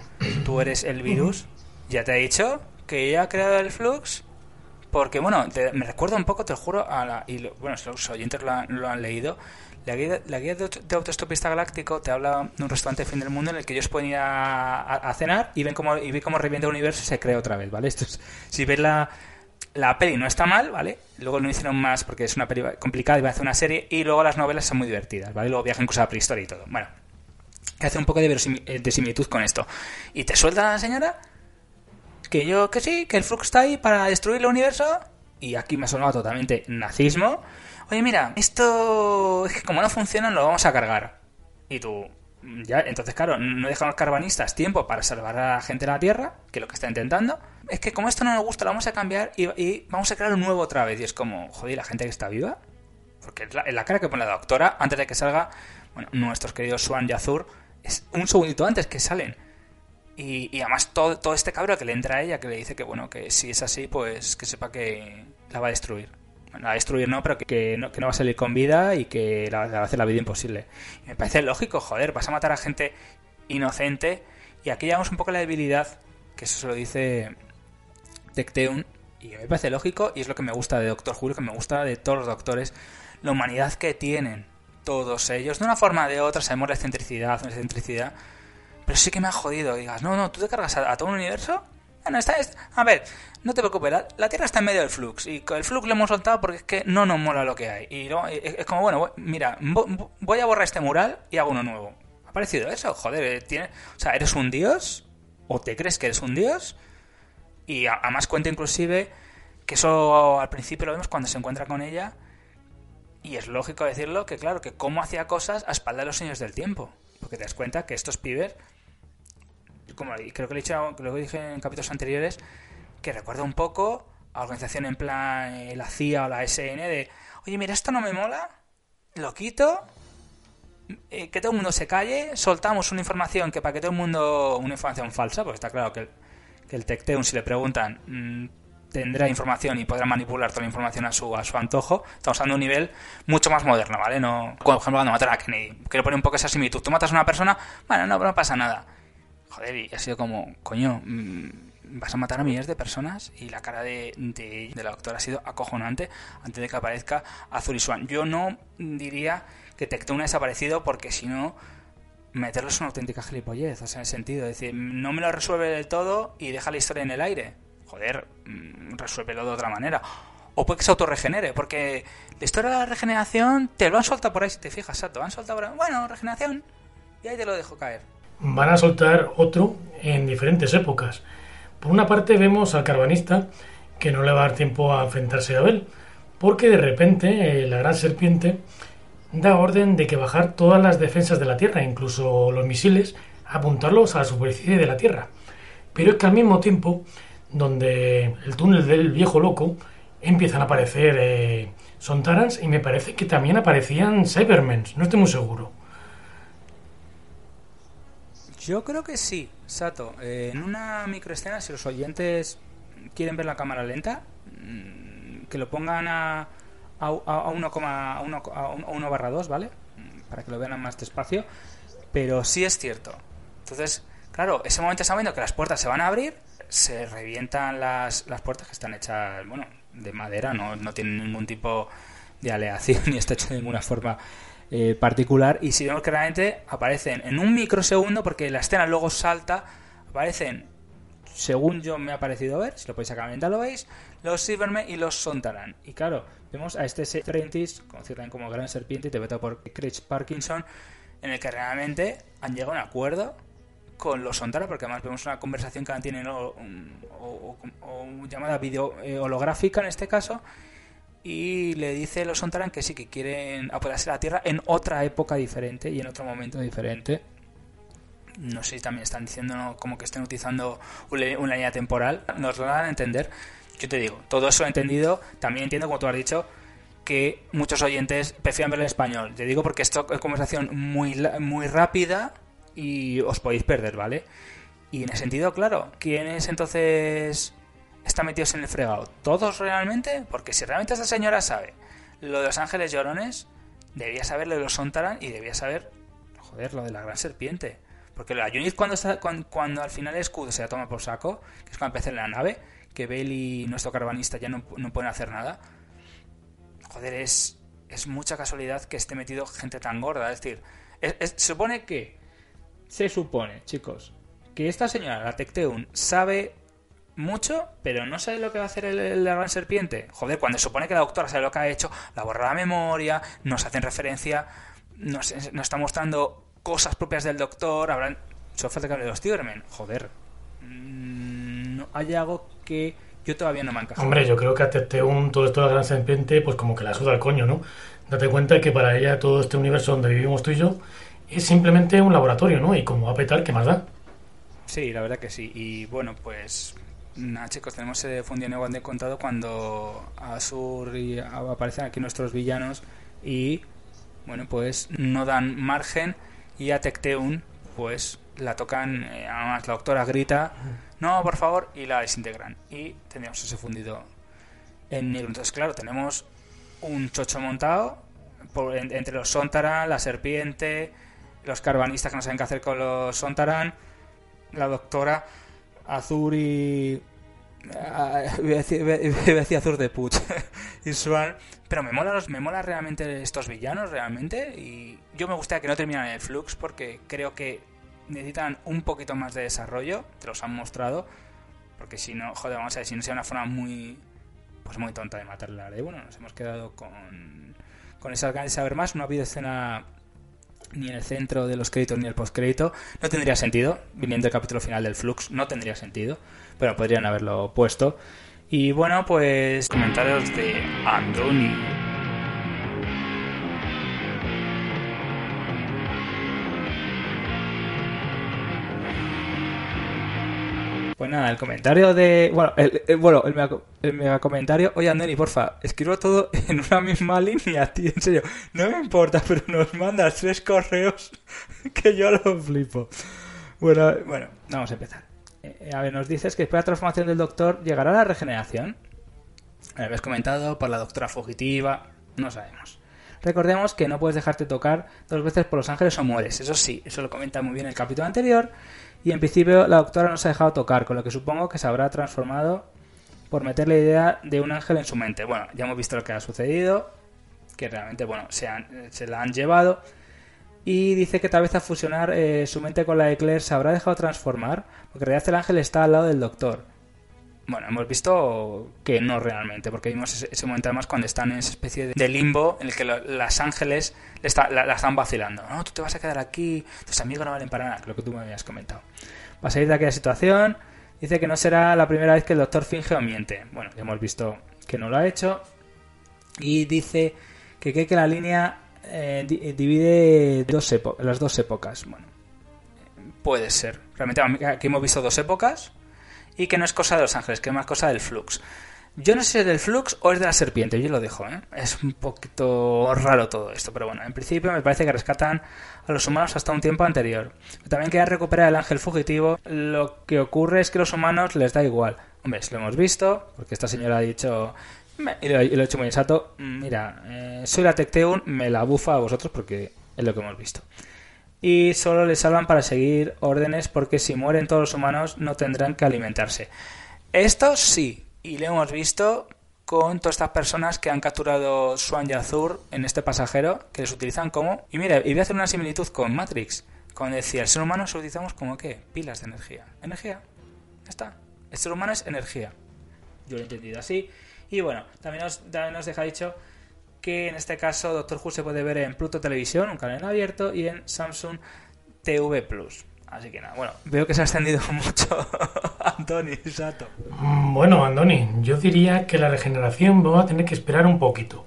tú eres el virus, ya te ha dicho que ella ha creado el flux. Porque, bueno, me recuerda un poco, te lo juro, a la, y bueno, si los oyentes lo han, lo han leído, la guía, guía de, Autostopista Galáctico te habla de un restaurante de fin del mundo en el que ellos pueden ir a, cenar y ven cómo, y ven cómo revienta el universo y se crea otra vez, ¿vale? Esto si ves la, la peli no está mal, ¿vale? Luego no hicieron más porque es una peli complicada y va a hacer una serie. Y luego las novelas son muy divertidas, ¿vale? Luego viajan incluso a prehistoria y todo. Bueno, que hace un poco de, eh, de similitud con esto. Y te suelta la señora que yo que sí, que el Flux está ahí para destruir el universo. Y aquí me ha sonado totalmente nazismo. Oye, mira, esto es que como no funciona, lo vamos a cargar. Y tú, ya, entonces, claro, no dejan los carbanistas tiempo para salvar a la gente de la Tierra, que es lo que está intentando. Es que como esto no nos gusta, lo vamos a cambiar y, vamos a crear un nuevo otra vez. Y es como, joder, la gente que está viva. Porque es la, cara que pone la doctora antes de que salga, bueno, nuestros queridos Swan y Azur, es un segundito antes que salen. Y, además todo, todo este cabrón que le entra a ella, que le dice que, bueno, que si es así, pues que sepa que la va a destruir. A destruir no, pero que, no, va a salir con vida y que la, va a hacer la vida imposible. me parece lógico, joder, vas a matar a gente inocente. Y aquí llevamos un poco la debilidad, que eso se lo dice Tecteun, y me parece lógico y es lo que me gusta de Doctor lo que me gusta de todos los doctores, la humanidad que tienen todos ellos, de una forma o de otra, sabemos la excentricidad, la excentricidad, pero sí que me ha jodido, digas, no, no, tú te cargas a todo un universo bueno, está, a ver, no te preocupes, la, Tierra está en medio del flux y el flux lo hemos soltado porque es que no nos mola lo que hay. Y es como, bueno, mira, voy a borrar este mural y hago uno nuevo. ¿Ha parecido eso? Joder, eh, tiene, o sea, ¿eres un dios? ¿O te crees que eres un dios? Y además cuenta inclusive que eso al principio lo vemos cuando se encuentra con ella y es lógico decirlo que claro, que cómo hacía cosas a espalda de los señores del tiempo. Porque te das cuenta que estos pibes como creo que lo he dicho, dije en capítulos anteriores, que recuerda un poco a organización en plan eh, la CIA o la SN de, oye, mira, esto no me mola, lo quito, eh, que todo el mundo se calle, soltamos una información que para que todo el mundo, una información falsa, porque está claro que el, que el si le preguntan, mm, tendrá información y podrá manipular toda la información a su, a su antojo. Estamos hablando de un nivel mucho más moderno, ¿vale? No, por ejemplo, cuando matan a Kennedy. Quiero poner un poco esa similitud. Tú matas a una persona, bueno, no, no pasa nada. Joder, y ha sido como, coño, mm, vas a matar a miles de personas y la cara de, de, la doctora ha sido acojonante antes de que aparezca Azul Swan. Yo no diría que Tectón ha desaparecido porque si no, meterlo es una auténtica gilipollez, o sea, en el sentido, es decir, no me lo resuelve del todo y deja la historia en el aire. Joder, mm, resuélvelo de otra manera. O puede que se autorregenere, porque la historia de la regeneración te lo han soltado por ahí, si te fijas, Sato, han soltado por ahí, bueno, regeneración, y ahí te lo dejo caer van a soltar otro en diferentes épocas. Por una parte vemos al carbanista que no le va a dar tiempo a enfrentarse a Abel, porque de repente eh, la gran serpiente da orden de que bajar todas las defensas de la Tierra, incluso los misiles, apuntarlos a la superficie de la Tierra. Pero es que al mismo tiempo, donde el túnel del viejo loco, empiezan a aparecer eh, Sontarans y me parece que también aparecían Cybermen, no estoy muy seguro. Yo creo que sí, Sato. Eh, en una microescena, si los oyentes quieren ver la cámara lenta, mm, que lo pongan a, a, a 1, a barra 2, ¿vale? Mm, para que lo vean más despacio. Pero sí es cierto. Entonces, claro, ese momento está viendo que las puertas se van a abrir, se revientan las, las puertas que están hechas, bueno, de madera, no, no tienen ningún tipo de aleación [LAUGHS] ni está hecho de ninguna forma eh, particular y si vemos que realmente aparecen en un microsegundo porque la escena luego salta aparecen según yo me ha parecido ver si lo podéis sacar lo veis los Silvermen y los Sontaran. Y claro vemos a este Serentis conocido también como Gran Serpiente interpretado por Craig Parkinson en el que realmente han llegado a un acuerdo con los Sontaran porque además vemos una conversación que tienen o, o, o, llamada video eh, holográfica en este caso y le dice los Sontaran que sí, que quieren apoderarse de la Tierra en otra época diferente y en otro momento diferente. No sé si también están diciendo como que estén utilizando una línea temporal. Nos lo dan a entender. Yo te digo, todo eso he entendido. También entiendo, como tú has dicho, que muchos oyentes prefieren verlo en español. Te digo porque esto es conversación muy, muy rápida y os podéis perder, ¿vale? Y en ese sentido, claro, ¿quiénes entonces están metidos en el fregado? ¿Todos realmente? Porque si realmente esta señora sabe lo de los ángeles llorones, debía saber lo de los Sontaran y debía saber, joder, lo de la gran serpiente. Porque la Unit cuando, está, cuando, al final el escudo se la toma por saco, que es cuando empieza en la nave, que Bale y nuestro caravanista ya no, no pueden hacer nada. Joder, es, es mucha casualidad que esté metido gente tan gorda. Es decir, se supone que... Se supone, chicos, que esta señora, la Tecteun, sabe mucho, pero no sabe lo que va a hacer el, la gran serpiente. Joder, cuando se supone que la doctora sabe lo que ha hecho, la borra la memoria, nos hacen referencia, nos, nos está mostrando cosas propias del doctor, habrán... Solo falta que hable de los Tigermen. Joder. Mm, no, hay algo que yo todavía no me han Hombre, yo creo que a todo esto de la gran serpiente, pues como que la suda el coño, ¿no? Date cuenta que para ella todo este universo donde vivimos tú y yo es simplemente un laboratorio, ¿no? Y como va a petar, ¿qué más da? Sí, la verdad que sí. Y bueno, pues nada, chicos, tenemos ese fundido nuevo de contado cuando Azur y aparecen aquí nuestros villanos y bueno, pues no dan margen y a Tecteun pues la tocan, eh, además la doctora grita, no, por favor, y la desintegran. Y tenemos ese fundido en negro. Entonces, claro, tenemos un chocho montado por, entre los Sontaran, la serpiente, los carvanistas que no saben qué hacer con los Sontaran, la doctora Azuri. Ah, voy a decir, Azur de Puch [LAUGHS] y Swan. Pero me mola, me mola realmente estos villanos, realmente. Y yo me gustaría que no terminaran el Flux porque creo que necesitan un poquito más de desarrollo. Te los han mostrado. Porque si no, joder, vamos a ver, si no sea una forma muy. Pues muy tonta de matarla. Y bueno, nos hemos quedado con. Con esas ganas de saber más. No ha habido escena ni en el centro de los créditos ni el postcrédito. No tendría sentido, viniendo el capítulo final del Flux, no tendría sentido, pero podrían haberlo puesto. Y bueno, pues comentarios de Andoni. Pues nada, el comentario de. Bueno, el, bueno, el mega, comentario. Oye, Andoni, porfa, escribo todo [LAUGHS] en una misma línea, tío. En serio, no me importa, pero nos mandas tres correos [LAUGHS] que yo lo flipo. Bueno, bueno, vamos a empezar. Eh, a ver, nos dices que después de la transformación del doctor llegará la regeneración. Habéis comentado por la doctora fugitiva. No sabemos. Recordemos que no puedes dejarte tocar dos veces por los ángeles o mueres. Eso sí, eso lo comenta muy bien el capítulo anterior. Y en principio la doctora no se ha dejado tocar, con lo que supongo que se habrá transformado por meter la idea de un ángel en su mente. Bueno, ya hemos visto lo que ha sucedido, que realmente, bueno, se, se la han llevado. Y dice que tal vez a fusionar eh, su mente con la de Claire se habrá dejado transformar, porque en realidad el ángel está al lado del doctor. Bueno, hemos visto que no realmente, porque vimos ese, momento además cuando están en esa especie de, limbo en el que las ángeles la, están vacilando. No, tú te vas a quedar aquí, tus amigos no valen para nada, lo que tú me habías comentado. Va a salir de aquella situación. Dice que no será la primera vez que el doctor finge o miente. Bueno, ya hemos visto que no lo ha hecho. Y dice que cree que la línea eh, divide dos las dos épocas. Bueno, puede ser. Realmente aquí hemos visto dos épocas y que no es cosa de los ángeles, que es más cosa del flux. Yo no sé si es del flux o es de la serpiente, yo lo dejo, ¿eh? Es un poquito raro todo esto, pero bueno, en principio me parece que rescatan a los humanos hasta un tiempo anterior. También queda recuperar el ángel fugitivo, lo que ocurre es que a los humanos les da igual. Hombre, lo hemos visto, porque esta señora ha dicho, y lo, he hecho muy exacto, mira, eh, soy la Tecteun, me la bufa a vosotros porque es lo que hemos visto y solo les salvan para seguir órdenes porque si mueren todos los humanos no tendrán que alimentarse. Esto sí, y lo hemos visto con todas estas personas que han capturado Swan y Azur en este pasajero, que les utilizan como... Y mira, y voy a hacer una similitud con Matrix. Cuando decía, el ser humano se utilizamos como qué? Pilas de energía. Energía. Ya está. El ser humano es energía. Yo lo he entendido así. Y bueno, también nos, también nos deja dicho que en este caso Doctor Who se puede ver en Pluto Televisión, un canal abierto, y en Samsung TV Plus. Así que nada, bueno, veo que se ha extendido [LAUGHS] mucho Andoni, Sato. Mm, bueno, Andoni, yo diría que la regeneración va a tener que esperar un poquito,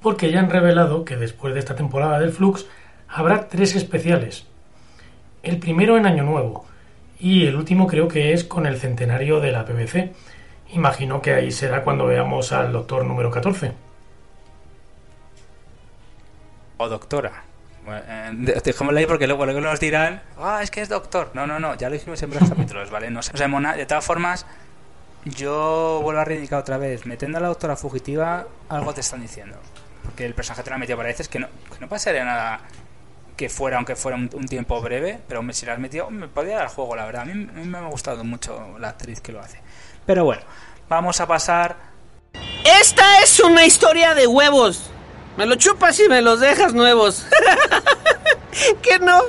porque ya han revelado que después de esta temporada del Flux habrá tres especiales. El primero en Año Nuevo y el último creo que es con el centenario de la BBC. Imagino que ahí será cuando veamos al Doctor número 14. O doctora. Bueno, eh, dejémoslo ahí porque luego, luego nos dirán, ah, es que es doctor. No, no, no, ya lo dijimos en varios [LAUGHS] capítulos, ¿vale? No sabemos nada. De todas formas, yo vuelvo a reivindicar otra vez, metiendo a la doctora fugitiva, algo te están diciendo. Porque el personaje te lo ha metido para veces que no, que no pasaría nada que fuera, aunque fuera un, tiempo breve, pero si lo has metido, me podría dar juego, la verdad. A mí, me ha gustado mucho la actriz que lo hace. Pero bueno, vamos a pasar. Esta es una historia de huevos. Me lo chupas y me los dejas nuevos. [LAUGHS] ¿Qué no?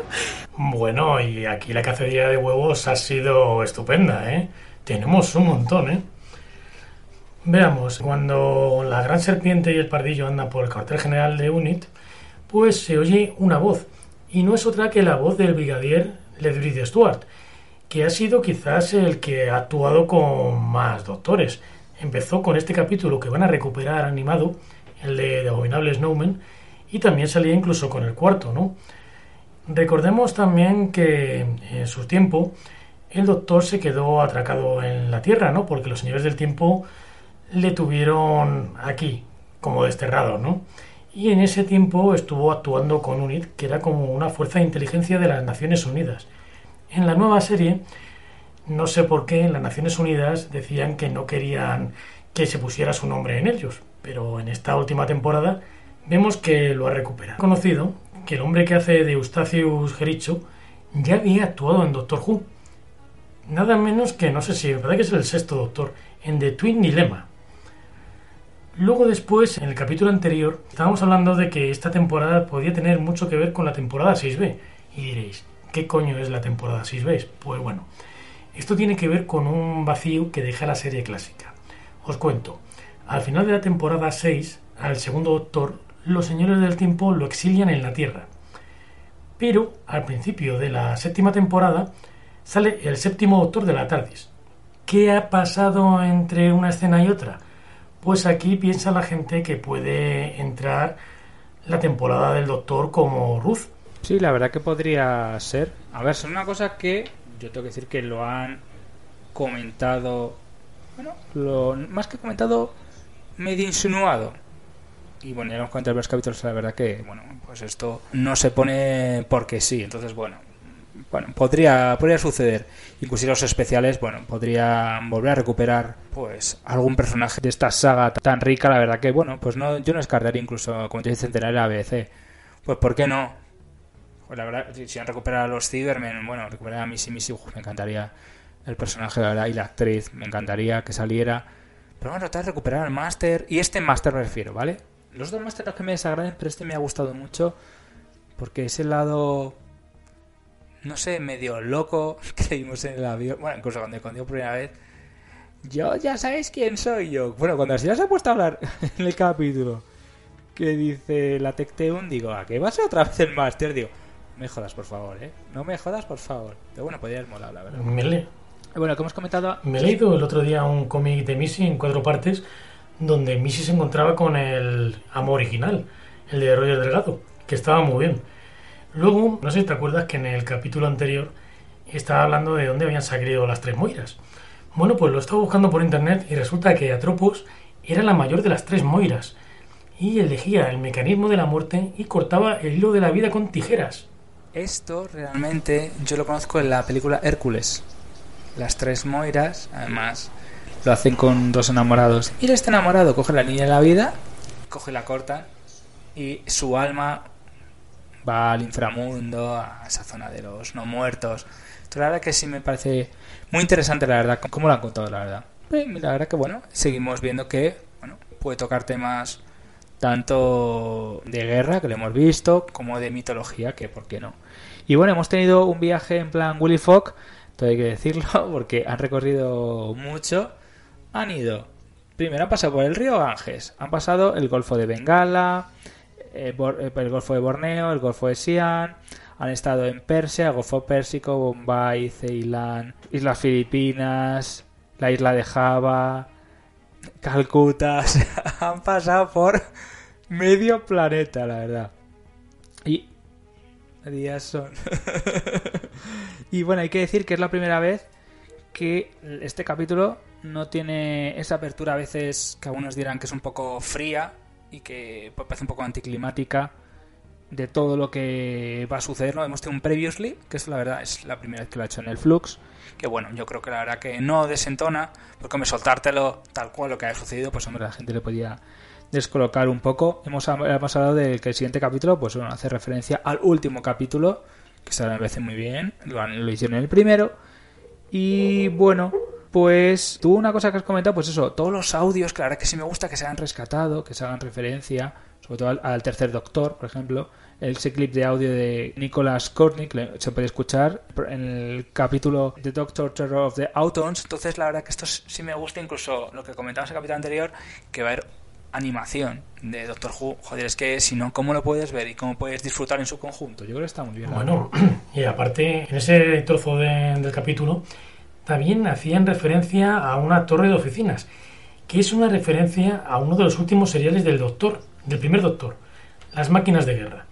Bueno, y aquí la cacería de huevos ha sido estupenda, ¿eh? Tenemos un montón, ¿eh? Veamos, cuando la gran serpiente y el pardillo andan por el cuartel general de UNIT, pues se oye una voz, y no es otra que la voz del brigadier Ledrid Stuart, que ha sido quizás el que ha actuado con más doctores. Empezó con este capítulo que van a recuperar animado, el de, Abominable Snowman, y también salía incluso con el cuarto, ¿no? Recordemos también que en su tiempo el doctor se quedó atracado en la Tierra, ¿no? Porque los señores del tiempo le tuvieron aquí, como desterrado, ¿no? Y en ese tiempo estuvo actuando con UNIT, que era como una fuerza de inteligencia de las Naciones Unidas. En la nueva serie, no sé por qué, las Naciones Unidas decían que no querían que se pusiera su nombre en ellos, pero en esta última temporada vemos que lo ha recuperado. Conocido que el hombre que hace de Eustacius Gericho ya había actuado en Doctor Who. Nada menos que, no sé si, me parece que es el sexto Doctor, en The Twin Dilemma. Luego después, en el capítulo anterior, estábamos hablando de que esta temporada podía tener mucho que ver con la temporada 6B. Y diréis, ¿qué coño es la temporada 6B? Pues bueno, esto tiene que ver con un vacío que deja la serie clásica. Os cuento, al final de la temporada 6, al segundo doctor, los señores del tiempo lo exilian en la Tierra. Pero al principio de la séptima temporada sale el séptimo doctor de la TARDIS. ¿Qué ha pasado entre una escena y otra? pues aquí piensa la gente que puede entrar la temporada del Doctor como Ruth. Sí, la verdad que podría ser. A ver, es una cosa que yo tengo que decir que lo han comentado, bueno, más que comentado, medio insinuado. Y bueno, ya hemos comentado varios capítulos, la verdad que, bueno, pues esto no se pone porque sí. Entonces, bueno, bueno, podría, podría suceder. Incluso los especiales, bueno, podrían volver a recuperar pues algún personaje de esta saga tan rica, la verdad que, bueno, pues no, yo no descartaría incluso, como te dice, centenario la ABC. Pues, ¿por qué no? Pues la verdad, si han recuperado a los Cybermen, bueno, recuperar a Missy Missy, me encantaría el personaje, la verdad, y la actriz, me encantaría que saliera. Pero bueno, tratar de recuperar al Master, y este Master me refiero, ¿vale? Los dos Masters los que me desagraden, pero este me ha gustado mucho, porque es el lado no sé, medio loco [LAUGHS] que vimos en el avión. Bueno, incluso cuando contigo por primera vez. Yo ya sabéis quién soy yo. Bueno, cuando ya se ha puesto a hablar [LAUGHS] en el capítulo que dice la Tecteun, digo, ¿a qué va a ser otra vez el Master? Digo, me jodas, por favor, ¿eh? No me jodas, por favor. Pero bueno, podría haber molado, la verdad. Me le... Bueno, como hemos comentado... Me he leído el otro día un cómic de Missy en cuatro partes donde Missy se encontraba con el amo original, el de Roger Delgado, que estaba muy bien. Luego, no sé si te acuerdas que en el capítulo anterior estaba hablando de dónde habían salido las tres Moiras. Bueno, pues lo estaba buscando por internet y resulta que Atropos era la mayor de las tres Moiras y elegía el mecanismo de la muerte y cortaba el hilo de la vida con tijeras. Esto realmente yo lo conozco en la película Hércules. Las tres Moiras, además, lo hacen con dos enamorados. Y este enamorado coge la niña de la vida, coge la corta y su alma va al inframundo, a esa zona de los no muertos. la verdad que sí me parece muy interesante, la verdad, cómo lo han contado, la verdad. Y la verdad que, bueno, seguimos viendo que bueno, puede tocar temas tanto de guerra, que lo hemos visto, como de mitología, que por qué no. Y bueno, hemos tenido un viaje en plan Willy Fogg, todo hay que decirlo, [LAUGHS] porque han recorrido mucho. Han ido, primero han pasado por el río Ganges, han pasado el Golfo de Bengala, eh, eh, el Golfo de Borneo, el Golfo de Siam, han estado en Persia, el Golfo Pérsico, Bombay, Ceilán, Islas Filipinas, la isla de Java, Calcuta, [LAUGHS] han pasado por medio planeta, la verdad. Días son. [LAUGHS] y bueno, hay que decir que es la primera vez que este capítulo no tiene esa apertura a veces que algunos dirán que es un poco fría y que pues, parece un poco anticlimática. de todo lo que va a suceder. ¿no? Hemos tenido un previously, que es la verdad, es la primera vez que lo ha hecho en el Flux. Que bueno, yo creo que la verdad que no desentona, porque me soltártelo tal cual lo que ha sucedido, pues hombre, la gente le podía descolocar un poco. Hemos, hablado de que el siguiente capítulo, pues bueno, hace referencia al último capítulo, que se me parece muy bien, lo, lo hicieron en el primero. Y bueno, pues tú una cosa que has comentado, pues eso, todos los audios, verdad que sí me gusta que se hayan rescatado, que se hagan referencia, sobre todo al, tercer doctor, por ejemplo. Ese clip de audio de Nicholas Kornick se puede escuchar en el capítulo The Doctor Terror of the Autons. Entonces, la verdad que esto sí me gusta, incluso lo que comentamos en el capítulo anterior, que va a haber animación de Doctor Who. Joder, es que si no, ¿cómo lo puedes ver y cómo puedes disfrutar en su conjunto? Yo creo que está muy bien. Bueno, [CLEARS THROAT] y aparte, en ese trozo del capítulo, también hacían referencia a una torre de oficinas, que es una referencia a uno de los últimos seriales del Doctor del primer Doctor, las máquinas de guerra.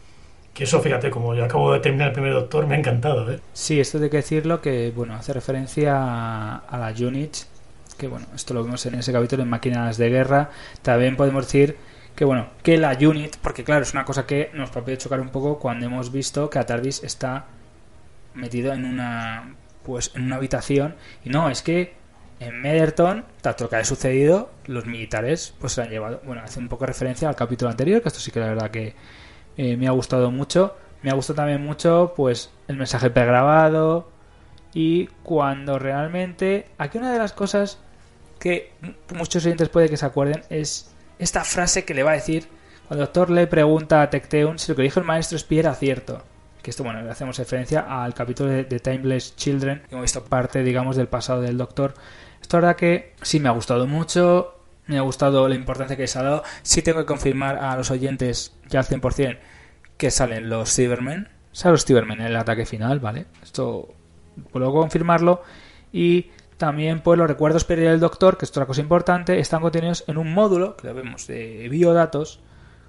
Que eso, fíjate, como yo acabo de terminar el primer Doctor, me ha encantado, ¿eh? Sí, esto de que decirlo, que, bueno, hace referencia a la unit, que, bueno, esto lo vimos en ese capítulo en máquinas de guerra. También podemos decir que, bueno, que la unit, porque claro, es una cosa que nos puede chocar un poco cuando hemos visto que Atardis está metido en una, pues, en una habitación. Y no, es que en Mederton, tanto que ha sucedido, los militares pues se han llevado. Bueno, hace un poco referencia al capítulo anterior, que esto sí que la verdad que eh, me ha gustado mucho. Me ha gustado también mucho pues el mensaje pregrabado y cuando realmente aquí una de las cosas que muchos oyentes puede que se acuerden es esta frase que le va a decir cuando el doctor le pregunta a Tecteun si lo que dijo el maestro Spie era cierto que esto, bueno, le hacemos referencia al capítulo de, Timeless Children, que hemos visto parte, digamos, del pasado del Doctor, esto verdad que sí me ha gustado mucho, me ha gustado la importancia que se ha dado. Sí tengo que confirmar a los oyentes ya al 100% que salen los Cybermen. Salen los Cybermen en el ataque final, ¿vale? Esto puedo confirmarlo. Y también pues los recuerdos perdidos del doctor, que es otra cosa importante, están contenidos en un módulo, que lo vemos, de biodatos,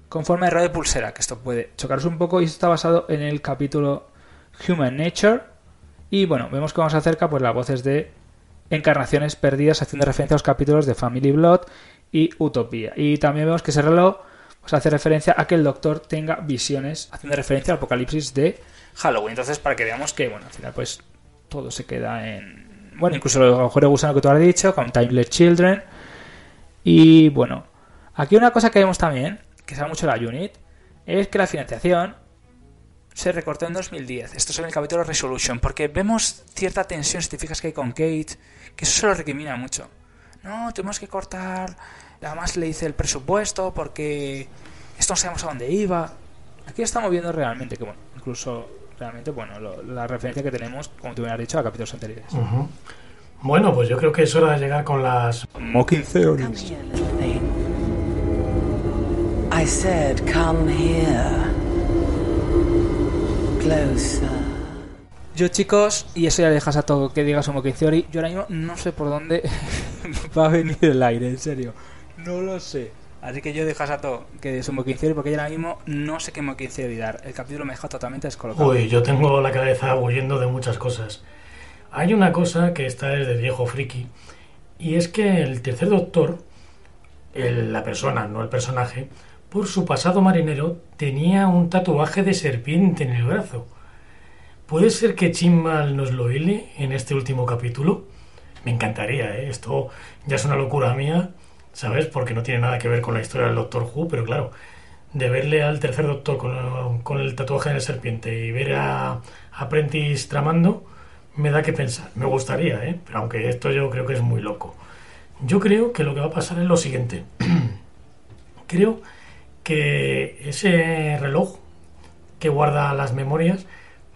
con forma de radio pulsera, que esto puede chocaros un poco y está basado en el capítulo Human Nature. Y bueno, vemos que vamos acerca pues las voces de encarnaciones perdidas haciendo referencia a los capítulos de Family Blood y Utopía. Y también vemos que ese reloj pues, hace referencia a que el Doctor tenga visiones haciendo referencia al apocalipsis de Halloween. Entonces, para que veamos que, bueno, al final pues todo se queda en... Bueno, incluso los agujeros de gusano que tú has dicho, con Timeless Children. Y bueno, aquí una cosa que vemos también, que sabe mucho la unit, es que la financiación se recortó en 2010. Esto es en el capítulo Resolution, porque vemos cierta tensión, si te fijas que hay con Kate, que eso se lo recrimina mucho. No, tenemos que cortar, además le dice el presupuesto, porque esto no sabemos a dónde iba. Aquí estamos viendo realmente que, bueno, incluso realmente, bueno, la referencia que tenemos, como te hubiera dicho, a capítulos anteriores. Bueno, pues yo creo que es hora de llegar con las Mocking Theories. I said, come here. Yo chicos, y eso ya dejas a todo que digas Smoking Theory, yo ahora mismo no sé por dónde [LAUGHS] va a venir el aire, en serio. No lo sé. Así que yo dejas a todo que Smoking Theory porque yo ahora mismo no sé qué Theory dar. El capítulo me deja totalmente descolocado. Uy, yo tengo la cabeza huyendo de muchas cosas. Hay una cosa que está desde viejo friki, y es que el tercer doctor, la persona, no el personaje, por su pasado marinero, tenía un tatuaje de serpiente en el brazo. ¿Puede ser que Chimbal nos lo hile en este último capítulo? Me encantaría, ¿eh? Esto ya es una locura mía, ¿sabes? Porque no tiene nada que ver con la historia del Doctor Who, pero claro, de verle al tercer Doctor con, el tatuaje de la serpiente y ver a Apprentice tramando, me da que pensar. Me gustaría, ¿eh? Pero aunque esto yo creo que es muy loco. Yo creo que lo que va a pasar es lo siguiente. [CLEARS THROAT] creo que ese reloj que guarda las memorias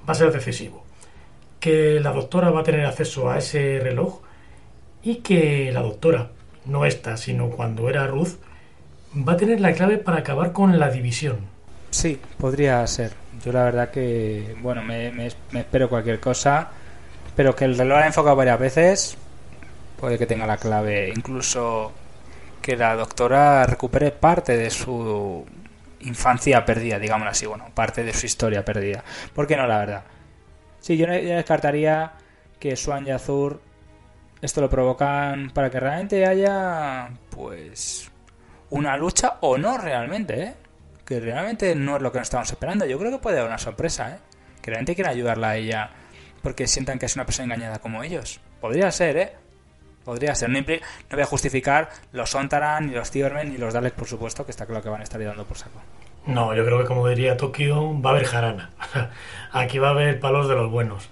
va a ser decisivo. Que la doctora va a tener acceso a ese reloj y que la doctora, no esta, sino cuando era Ruth, va a tener la clave para acabar con la división. Sí, podría ser. Yo la verdad que, bueno, me, me, espero cualquier cosa, pero que el reloj ha enfocado varias veces, puede que tenga la clave. Incluso que la doctora recupere parte de su infancia perdida, digámoslo así, bueno, parte de su historia perdida. ¿Por qué no, la verdad? Sí, yo, descartaría que Swan y Azur esto lo provocan para que realmente haya, pues, una lucha o no realmente, ¿eh? que realmente no es lo que nos estamos esperando. Yo creo que puede haber una sorpresa, ¿eh? Que realmente quiera ayudarla a ella porque sientan que es una persona engañada como ellos. Podría ser, ¿eh? Podría ser. No, no voy a justificar los Sontaran, ni los Cybermen, ni los Daleks, por supuesto, que está claro que van a estar dando por saco. No, yo creo que como diría Tokio, va a haber jarana. [LAUGHS] Aquí va a haber palos de los buenos.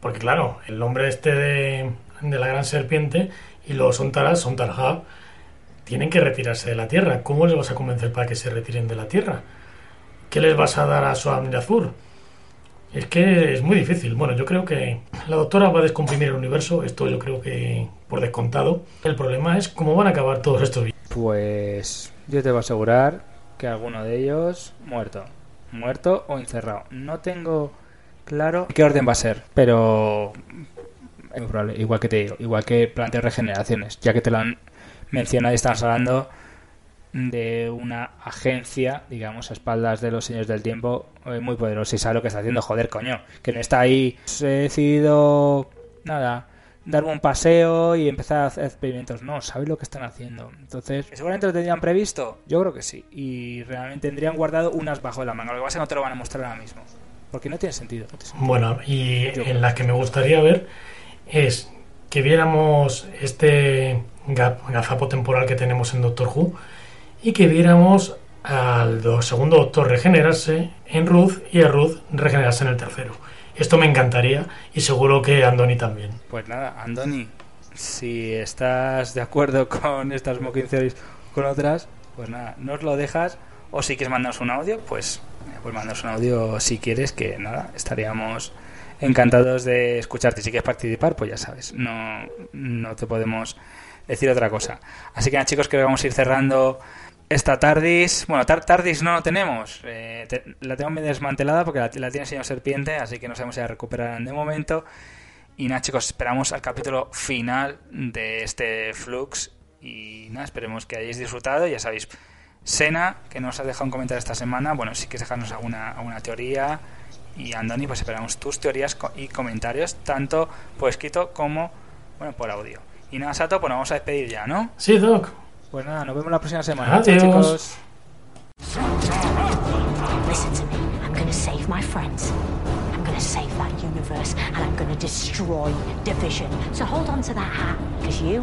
Porque claro, el hombre este de, de la gran serpiente y los Sontaras, Sontarja, tienen que retirarse de la Tierra. ¿Cómo les vas a convencer para que se retiren de la Tierra? ¿Qué les vas a dar a su Azur? Es que es muy difícil. Bueno, yo creo que la doctora va a descomprimir el universo. Esto yo creo que por descontado. El problema es cómo van a acabar todos estos. Pues yo te voy a asegurar que alguno de ellos muerto. Muerto o encerrado. No tengo claro qué orden va a ser, pero es muy probable. Igual que te digo, igual que planteo regeneraciones, ya que te lo han mencionado y estamos hablando de una agencia, digamos, a espaldas de los señores del tiempo, eh, muy poderosa y sabe lo que está haciendo, joder, coño, que no está ahí. He decidido, nada, darme un paseo y empezar a hacer experimentos. No, sabe lo que están haciendo. Entonces, ¿que seguramente lo tendrían previsto. Yo creo que sí. Y realmente tendrían guardado unas bajo de la manga. Lo que pasa es que no te lo van a mostrar ahora mismo. Porque no tiene sentido. no tiene sentido. Bueno, y en la que me gustaría ver es que viéramos este ga- gazapo temporal que tenemos en Doctor Who y que viéramos al do- segundo Doctor regenerarse en Ruth y a Ruth regenerarse en el tercero. Esto me encantaría y seguro que Andoni también. Pues nada, Andoni, si estás de acuerdo [LAUGHS] con estas Smoking Theories con otras, pues nada, nos lo dejas. O si quieres mandarnos un audio, pues, pues mandanos un audio si quieres, que nada, estaríamos encantados de escucharte. Si quieres participar, pues ya sabes, no, no te podemos decir otra cosa. Así que nada, chicos, que vamos a ir cerrando esta TARDIS. Bueno, tar TARDIS no tenemos. eh, te- la tengo medio desmantelada porque la, la tiene el señor Serpiente, así que no sabemos si la recuperarán de momento. Y nada, chicos, esperamos al capítulo final de este Flux. Y nada, esperemos que hayáis disfrutado. Ya sabéis, Sena, que nos ha dejado un comentario esta semana. Bueno, si quieres dejarnos alguna, alguna teoría. Y Andoni, pues esperamos tus teorías y comentarios, tanto por escrito como bueno por audio. Y nada, Sato, pues nos vamos a despedir ya, ¿no? Sí, Doc. Pues nada, nos vemos la próxima semana. Adiós. Chao, chicos. Listen to me. I'm going to save my friends. I'm going to save that universe and I'm going to destroy division. So hold on to that hat because you,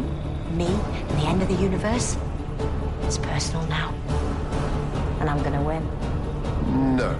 me, and the end of the universe, it's personal now. And I'm going to win. No.